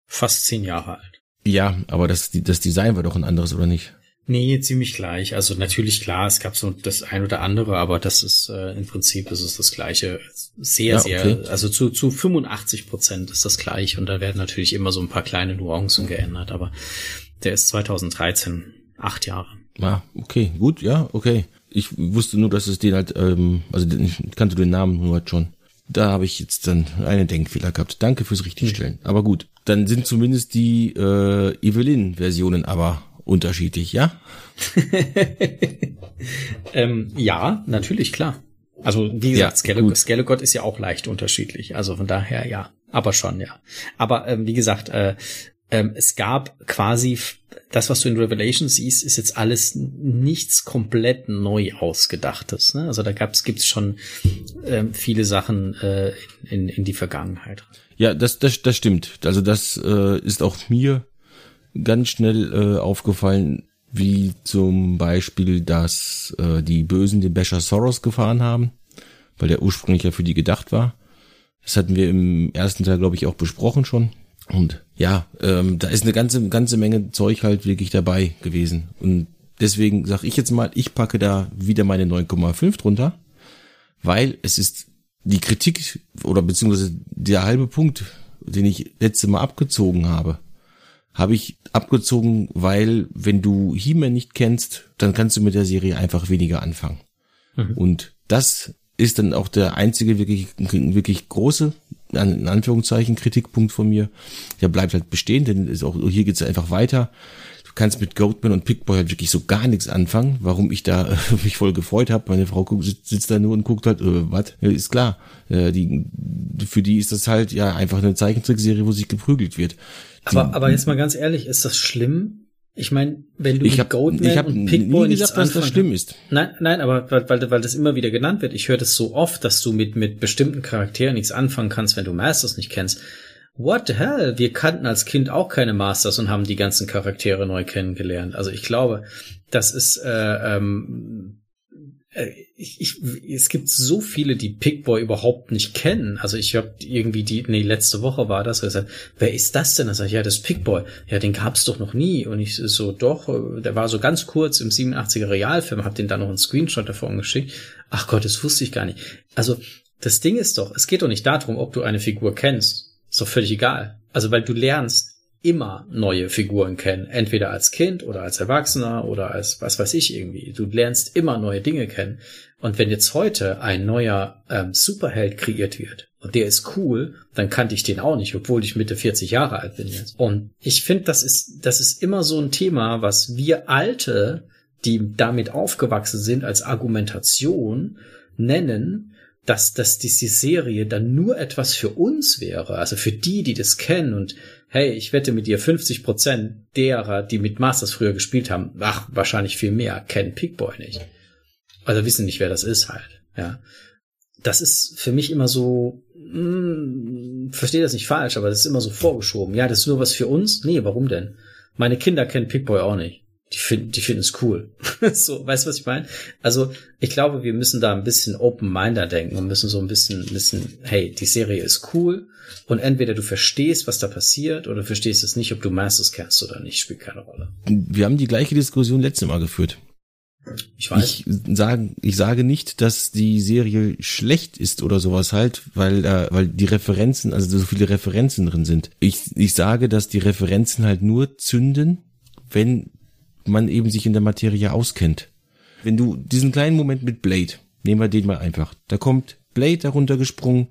fast zehn Jahre alt. Ja, aber das, das Design war doch ein anderes, oder nicht? Nee, ziemlich gleich. Also natürlich klar, es gab so das ein oder andere, aber das ist äh, im Prinzip ist es das gleiche. Sehr, ja, okay. sehr, also zu, zu 85 Prozent ist das gleich und da werden natürlich immer so ein paar kleine Nuancen geändert, aber der ist 2013, acht Jahre. Ah, okay, gut, ja, okay. Ich wusste nur, dass es den halt, ähm, also ich kannte den Namen nur halt schon. Da habe ich jetzt dann einen Denkfehler gehabt. Danke fürs Richtigstellen. Hm. Aber gut, dann sind zumindest die äh, Evelyn-Versionen aber unterschiedlich, ja? [LAUGHS] ähm, ja, natürlich, klar. Also wie gesagt, ja, Skellige ist ja auch leicht unterschiedlich. Also von daher ja, aber schon, ja. Aber ähm, wie gesagt, äh, ähm, es gab quasi das, was du in Revelation siehst, ist jetzt alles nichts komplett neu ausgedachtes. Ne? Also da gab's gibt's schon ähm, viele Sachen äh, in, in die Vergangenheit. Ja, das, das, das stimmt. Also das äh, ist auch mir ganz schnell äh, aufgefallen, wie zum Beispiel, dass äh, die Bösen den Becher Soros gefahren haben, weil der ursprünglich ja für die gedacht war. Das hatten wir im ersten Teil, glaube ich, auch besprochen schon. Und ja, ähm, da ist eine ganze, ganze Menge Zeug halt wirklich dabei gewesen. Und deswegen sage ich jetzt mal, ich packe da wieder meine 9,5 drunter, weil es ist die Kritik oder beziehungsweise der halbe Punkt, den ich letzte Mal abgezogen habe, habe ich abgezogen, weil wenn du He-Man nicht kennst, dann kannst du mit der Serie einfach weniger anfangen. Mhm. Und das ist dann auch der einzige wirklich, wirklich große, in Anführungszeichen, Kritikpunkt von mir. Der bleibt halt bestehen, denn ist auch, hier geht's einfach weiter. Du kannst mit Goatman und Pickboy halt wirklich so gar nichts anfangen, warum ich da äh, [LAUGHS] mich voll gefreut habe. Meine Frau sitzt, sitzt da nur und guckt halt, äh, was? Ja, ist klar. Äh, die, für die ist das halt ja einfach eine Zeichentrickserie, wo sich geprügelt wird aber, aber jetzt mal ganz ehrlich, ist das schlimm, Ich meine, wenn du ich hab, Goatman ich hab und Pickboy nie gesagt, dass das schlimm ist. Nein, nein, aber weil, weil, weil das immer wieder genannt wird. Ich höre das so oft, dass du mit mit bestimmten Charakteren nichts anfangen kannst, wenn du Masters nicht kennst. What the hell? Wir kannten als Kind auch keine Masters und haben die ganzen Charaktere neu kennengelernt. Also ich glaube, das ist äh, ähm, äh, ich, ich, es gibt so viele, die Pickboy überhaupt nicht kennen. Also ich habe irgendwie die, nee, letzte Woche war das, gesagt, wer ist das denn? Da sag ich, ja, das Pickboy. Ja, den gab's doch noch nie. Und ich so, doch, der war so ganz kurz im 87er Realfilm, hab den dann noch einen Screenshot davon geschickt. Ach Gott, das wusste ich gar nicht. Also das Ding ist doch, es geht doch nicht darum, ob du eine Figur kennst. Ist doch völlig egal. Also weil du lernst immer neue Figuren kennen. Entweder als Kind oder als Erwachsener oder als was weiß ich irgendwie. Du lernst immer neue Dinge kennen. Und wenn jetzt heute ein neuer ähm, Superheld kreiert wird und der ist cool, dann kannte ich den auch nicht, obwohl ich Mitte 40 Jahre alt bin jetzt. Und ich finde, das ist, das ist immer so ein Thema, was wir Alte, die damit aufgewachsen sind, als Argumentation nennen, dass, dass diese Serie dann nur etwas für uns wäre, also für die, die das kennen und hey, ich wette mit dir 50 Prozent derer, die mit Masters früher gespielt haben, ach, wahrscheinlich viel mehr, kennen Pickboy nicht. Also wissen nicht, wer das ist halt, ja. Das ist für mich immer so, mh, hm, verstehe das nicht falsch, aber das ist immer so vorgeschoben. Ja, das ist nur was für uns? Nee, warum denn? Meine Kinder kennen Pickboy auch nicht die finden, die finden es cool. [LAUGHS] so, weißt du, was ich meine? Also, ich glaube, wir müssen da ein bisschen open-minder denken und müssen so ein bisschen, bisschen, hey, die Serie ist cool und entweder du verstehst, was da passiert oder verstehst es nicht, ob du Masters kennst oder nicht, spielt keine Rolle. Wir haben die gleiche Diskussion letztes Mal geführt. Ich weiß. Ich sage, ich sage nicht, dass die Serie schlecht ist oder sowas halt, weil, äh, weil die Referenzen, also so viele Referenzen drin sind. Ich, ich sage, dass die Referenzen halt nur zünden, wenn man eben sich in der Materie auskennt. Wenn du diesen kleinen Moment mit Blade, nehmen wir den mal einfach, da kommt Blade darunter gesprungen,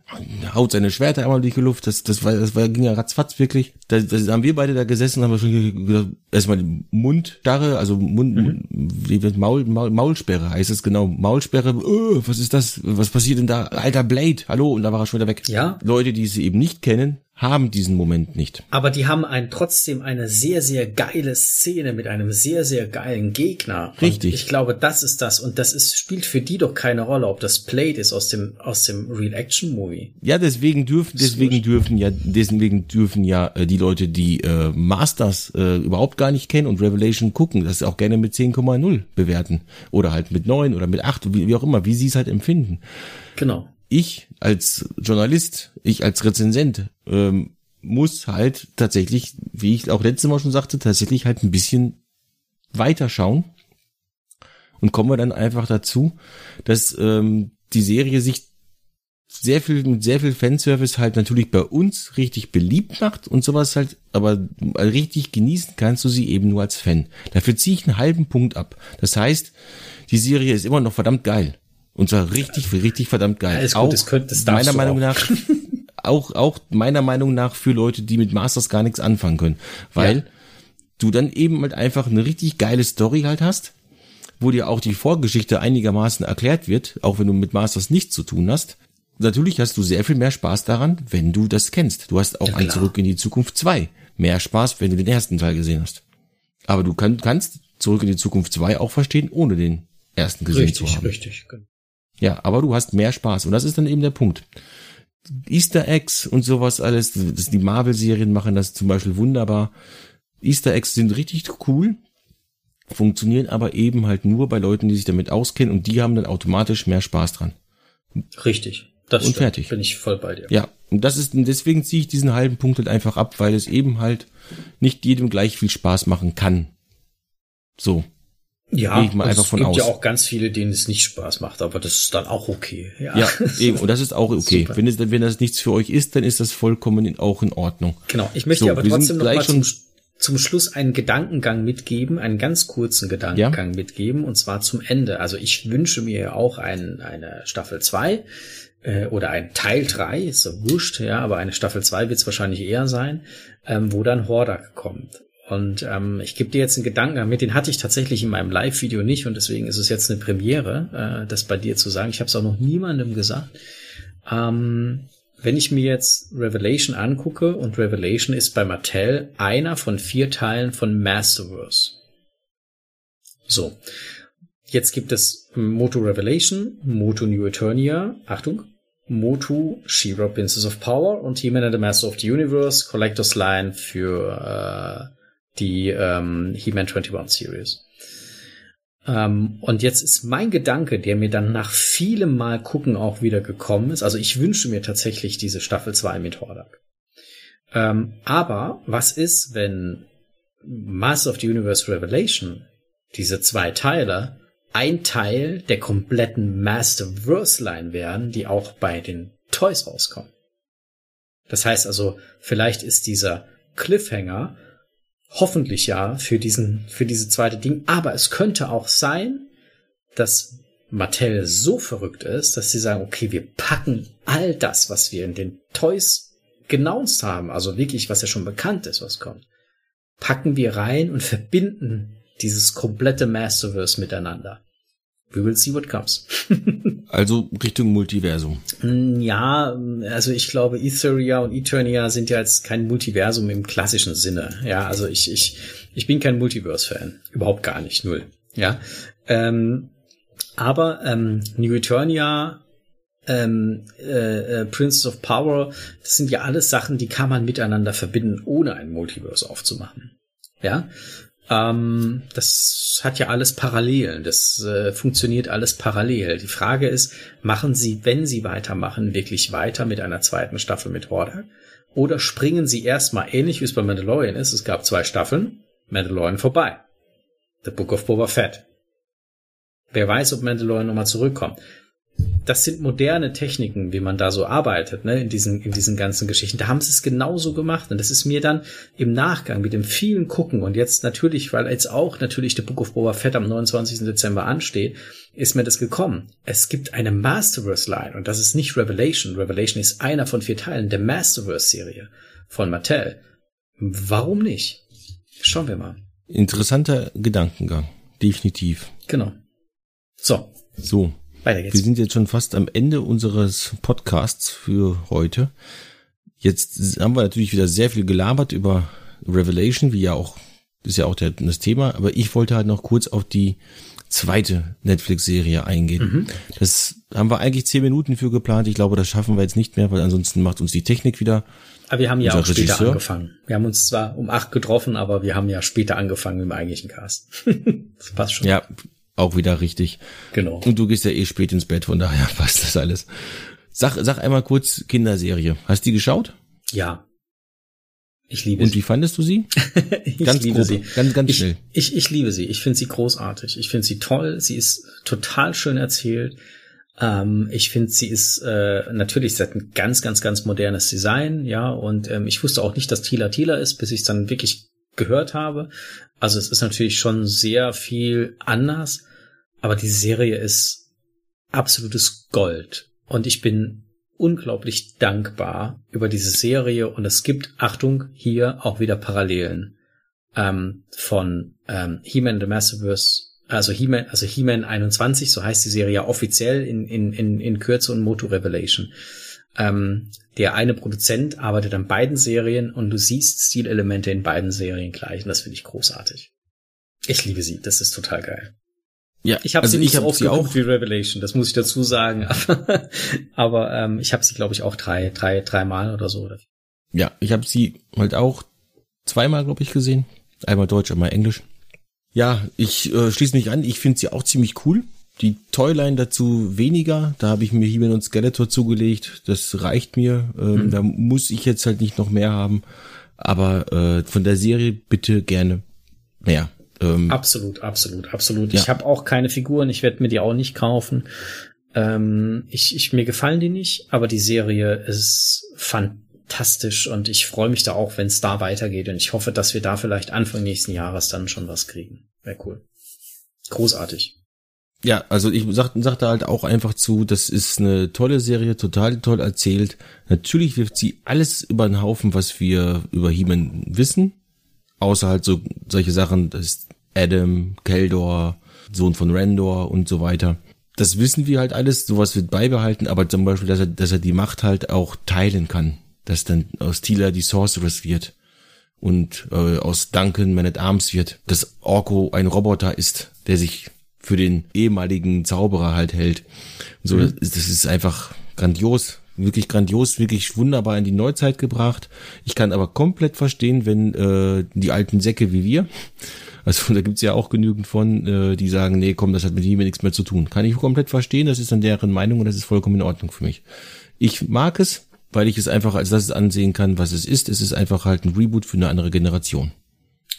haut seine Schwerter einmal durch die Luft, das, das war, das war, ging ja ratzfatz wirklich. Da, da haben wir beide da gesessen, haben wir schon gesagt, erstmal Mundstarre, also Mund, mhm. wird Maul, Maul, Maulsperre heißt es genau, Maulsperre, oh, was ist das, was passiert denn da, alter Blade, hallo, und da war er schon wieder weg. Ja. Leute, die sie eben nicht kennen, haben diesen Moment nicht. Aber die haben ein, trotzdem eine sehr, sehr geile Szene mit einem sehr, sehr geilen Gegner. Richtig. Und ich glaube, das ist das. Und das ist, spielt für die doch keine Rolle, ob das Played ist aus dem, aus dem Real Action Movie. Ja, deswegen dürfen, deswegen dürfen ja, deswegen dürfen ja äh, die Leute, die äh, Masters äh, überhaupt gar nicht kennen und Revelation gucken, das auch gerne mit 10,0 bewerten. Oder halt mit 9 oder mit 8, wie, wie auch immer, wie sie es halt empfinden. Genau ich als Journalist, ich als Rezensent ähm, muss halt tatsächlich, wie ich auch letztes Mal schon sagte, tatsächlich halt ein bisschen weiterschauen und kommen wir dann einfach dazu, dass ähm, die Serie sich sehr viel mit sehr viel Fanservice halt natürlich bei uns richtig beliebt macht und sowas halt, aber richtig genießen kannst du sie eben nur als Fan. Dafür ziehe ich einen halben Punkt ab. Das heißt, die Serie ist immer noch verdammt geil. Und zwar richtig, richtig verdammt geil. Alles gut, auch das könnte, das meiner Meinung auch. nach, auch, auch meiner Meinung nach für Leute, die mit Masters gar nichts anfangen können. Weil ja. du dann eben halt einfach eine richtig geile Story halt hast, wo dir auch die Vorgeschichte einigermaßen erklärt wird, auch wenn du mit Masters nichts zu tun hast. Natürlich hast du sehr viel mehr Spaß daran, wenn du das kennst. Du hast auch ja, ein Zurück in die Zukunft 2 mehr Spaß, wenn du den ersten Teil gesehen hast. Aber du kann, kannst Zurück in die Zukunft 2 auch verstehen, ohne den ersten gesehen richtig, zu haben. Richtig, richtig. Genau. Ja, aber du hast mehr Spaß. Und das ist dann eben der Punkt. Easter Eggs und sowas alles, das, die Marvel-Serien machen das zum Beispiel wunderbar. Easter Eggs sind richtig cool, funktionieren aber eben halt nur bei Leuten, die sich damit auskennen und die haben dann automatisch mehr Spaß dran. Richtig. Das und stimmt. fertig. Bin ich voll bei dir. Ja, und das ist, deswegen ziehe ich diesen halben Punkt halt einfach ab, weil es eben halt nicht jedem gleich viel Spaß machen kann. So. Ja, ich mal einfach von aus. es gibt ja auch ganz viele, denen es nicht Spaß macht, aber das ist dann auch okay. Ja, ja [LAUGHS] eben, und das ist auch okay. wenn, es, wenn das nichts für euch ist, dann ist das vollkommen in, auch in Ordnung. Genau, ich möchte so, aber trotzdem noch mal zum, zum Schluss einen Gedankengang mitgeben, einen ganz kurzen Gedankengang ja? mitgeben, und zwar zum Ende. Also ich wünsche mir auch ein, eine Staffel zwei äh, oder ein Teil drei ist so wurscht, ja, aber eine Staffel zwei wird es wahrscheinlich eher sein, ähm, wo dann Hordak kommt. Und ähm, ich gebe dir jetzt einen Gedanken mit, den hatte ich tatsächlich in meinem Live-Video nicht und deswegen ist es jetzt eine Premiere, äh, das bei dir zu sagen. Ich habe es auch noch niemandem gesagt. Ähm, wenn ich mir jetzt Revelation angucke, und Revelation ist bei Mattel einer von vier Teilen von Masterverse. So. Jetzt gibt es Moto Revelation, Moto New Eternia, Achtung, Motu, She-Ra Princess of Power und He-Man and the Master of the Universe, Collector's Line für äh, die ähm, He-Man 21 Series. Ähm, und jetzt ist mein Gedanke, der mir dann nach vielem Mal gucken auch wieder gekommen ist. Also ich wünsche mir tatsächlich diese Staffel 2 mit Hordak. Ähm, aber was ist, wenn Master of the Universe Revelation, diese zwei Teile, ein Teil der kompletten Masterverse-Line werden, die auch bei den Toys rauskommen? Das heißt also, vielleicht ist dieser Cliffhanger Hoffentlich ja für diesen, für diese zweite Ding. Aber es könnte auch sein, dass Mattel so verrückt ist, dass sie sagen, okay, wir packen all das, was wir in den Toys genauest haben, also wirklich, was ja schon bekannt ist, was kommt, packen wir rein und [LAUGHS] verbinden dieses komplette Masterverse miteinander. We will see what comes. [LAUGHS] also Richtung Multiversum. Mm, ja, also ich glaube, Etheria und Eternia sind ja jetzt kein Multiversum im klassischen Sinne. Ja, also ich, ich, ich bin kein Multiverse-Fan. Überhaupt gar nicht, null. Ja. Ähm, aber ähm, New Eternia, ähm, äh, äh, Princess of Power, das sind ja alles Sachen, die kann man miteinander verbinden, ohne ein Multiverse aufzumachen. Ja. Ähm, das hat ja alles Parallelen. Das äh, funktioniert alles parallel. Die Frage ist, machen Sie, wenn Sie weitermachen, wirklich weiter mit einer zweiten Staffel mit Horde? Oder springen Sie erstmal ähnlich wie es bei Mandalorian ist? Es gab zwei Staffeln. Mandalorian vorbei. The Book of Boba Fett. Wer weiß, ob Mandalorian nochmal zurückkommt das sind moderne Techniken, wie man da so arbeitet, ne, in diesen, in diesen ganzen Geschichten. Da haben sie es genauso gemacht. Und das ist mir dann im Nachgang mit dem vielen Gucken und jetzt natürlich, weil jetzt auch natürlich der Book of Boba Fett am 29. Dezember ansteht, ist mir das gekommen. Es gibt eine Masterverse-Line und das ist nicht Revelation. Revelation ist einer von vier Teilen der Masterverse-Serie von Mattel. Warum nicht? Schauen wir mal. Interessanter Gedankengang. Definitiv. Genau. So. So. Weiter geht's. Wir sind jetzt schon fast am Ende unseres Podcasts für heute. Jetzt haben wir natürlich wieder sehr viel gelabert über Revelation, wie ja auch, ist ja auch der, das Thema, aber ich wollte halt noch kurz auf die zweite Netflix-Serie eingehen. Mhm. Das haben wir eigentlich zehn Minuten für geplant. Ich glaube, das schaffen wir jetzt nicht mehr, weil ansonsten macht uns die Technik wieder. Aber wir haben ja auch später Regisseur. angefangen. Wir haben uns zwar um acht getroffen, aber wir haben ja später angefangen mit dem eigentlichen Cast. [LAUGHS] das passt schon. Ja, auch wieder richtig. Genau. Und du gehst ja eh spät ins Bett, von daher [LAUGHS] passt das alles. Sag, sag einmal kurz Kinderserie. Hast du die geschaut? Ja. Ich liebe Und sie. Und wie fandest du sie? [LAUGHS] ich ganz liebe grob, sie. Ganz, ganz ich, schnell. Ich, ich liebe sie. Ich finde sie großartig. Ich finde sie toll. Sie ist total schön erzählt. Ähm, ich finde, sie ist äh, natürlich sie hat ein ganz, ganz, ganz modernes Design, ja. Und ähm, ich wusste auch nicht, dass Tila Tila ist, bis ich es dann wirklich gehört habe. Also es ist natürlich schon sehr viel anders, aber die Serie ist absolutes Gold. Und ich bin unglaublich dankbar über diese Serie und es gibt, Achtung, hier auch wieder Parallelen ähm, von ähm, He-Man the Masterverse, also He-Man, also He-Man 21, so heißt die Serie ja offiziell in, in, in, in Kürze und Moto Revelation. Ähm, der eine Produzent arbeitet an beiden Serien und du siehst Stilelemente in beiden Serien gleich und das finde ich großartig. Ich liebe sie, das ist total geil. Ja, ich habe also sie nicht so oft sie auch wie Revelation, das muss ich dazu sagen, [LAUGHS] aber, aber ähm, ich habe sie glaube ich auch drei, drei, dreimal oder so. Ja, ich habe sie halt auch zweimal glaube ich gesehen, einmal Deutsch, einmal Englisch. Ja, ich äh, schließe mich an, ich finde sie auch ziemlich cool. Die Toyline dazu weniger. Da habe ich mir He-Man und Skeletor zugelegt. Das reicht mir. Ähm, mhm. Da muss ich jetzt halt nicht noch mehr haben. Aber äh, von der Serie bitte gerne mehr. Ähm, absolut, absolut, absolut. Ja. Ich habe auch keine Figuren. Ich werde mir die auch nicht kaufen. Ähm, ich, ich, mir gefallen die nicht, aber die Serie ist fantastisch und ich freue mich da auch, wenn es da weitergeht. Und ich hoffe, dass wir da vielleicht Anfang nächsten Jahres dann schon was kriegen. Wäre cool. Großartig. Ja, also ich sagte sag halt auch einfach zu, das ist eine tolle Serie, total toll erzählt. Natürlich wirft sie alles über den Haufen, was wir über He-Man wissen. Außer halt so solche Sachen, das ist Adam, Keldor, Sohn von Randor und so weiter. das wissen wir halt alles, sowas wird beibehalten, aber zum Beispiel, dass er, dass er die Macht halt auch teilen kann, dass dann aus Tila die Sorceress wird und äh, aus Duncan Man at Arms wird, dass Orko ein Roboter ist, der sich für den ehemaligen Zauberer halt hält. so, mhm. das, das ist einfach grandios, wirklich grandios, wirklich wunderbar in die Neuzeit gebracht. Ich kann aber komplett verstehen, wenn äh, die alten Säcke wie wir, [LAUGHS] also da gibt's ja auch genügend von, äh, die sagen, nee, komm, das hat mit ihm nichts mehr zu tun. Kann ich komplett verstehen, das ist dann deren Meinung und das ist vollkommen in Ordnung für mich. Ich mag es, weil ich es einfach als das ansehen kann, was es ist. Es ist einfach halt ein Reboot für eine andere Generation.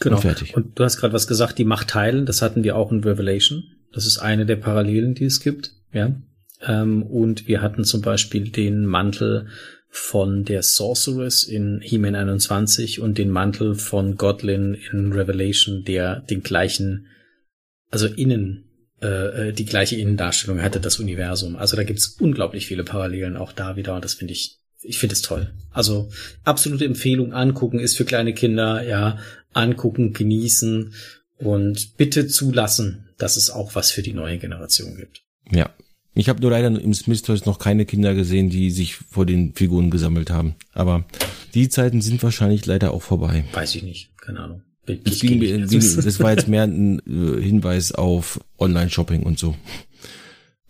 Genau. Und fertig. Und du hast gerade was gesagt, die Macht teilen, das hatten wir auch in Revelation. Das ist eine der Parallelen, die es gibt. Ja. Ähm, und wir hatten zum Beispiel den Mantel von der Sorceress in He-Man 21 und den Mantel von Godlin in Revelation, der den gleichen, also innen, äh, äh die gleiche Innendarstellung hatte, das Universum. Also da gibt's unglaublich viele Parallelen auch da wieder und das finde ich, ich finde es toll. Also absolute Empfehlung angucken ist für kleine Kinder, ja, angucken, genießen und bitte zulassen, dass es auch was für die neue Generation gibt. Ja, ich habe nur leider im Smith Toys noch keine Kinder gesehen, die sich vor den Figuren gesammelt haben. Aber die Zeiten sind wahrscheinlich leider auch vorbei. Weiß ich nicht, keine Ahnung. Das, ging, das war jetzt [LAUGHS] mehr ein äh, Hinweis auf Online-Shopping und so.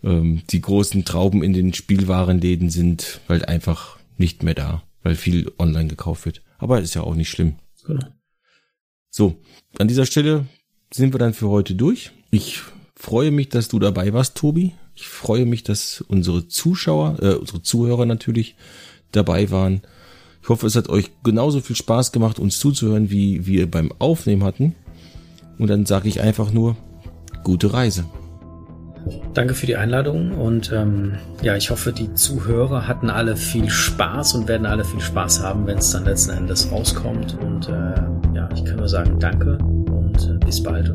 Ähm, die großen Trauben in den Spielwarenläden sind halt einfach nicht mehr da, weil viel online gekauft wird. Aber ist ja auch nicht schlimm. Genau. So, an dieser Stelle sind wir dann für heute durch. Ich freue mich, dass du dabei warst, Tobi. Ich freue mich, dass unsere Zuschauer, äh, unsere Zuhörer natürlich dabei waren. Ich hoffe, es hat euch genauso viel Spaß gemacht, uns zuzuhören, wie wir beim Aufnehmen hatten. Und dann sage ich einfach nur, gute Reise. Danke für die Einladung und ähm, ja, ich hoffe, die Zuhörer hatten alle viel Spaß und werden alle viel Spaß haben, wenn es dann letzten Endes rauskommt. Und äh, ja, ich kann nur sagen, danke und äh, bis bald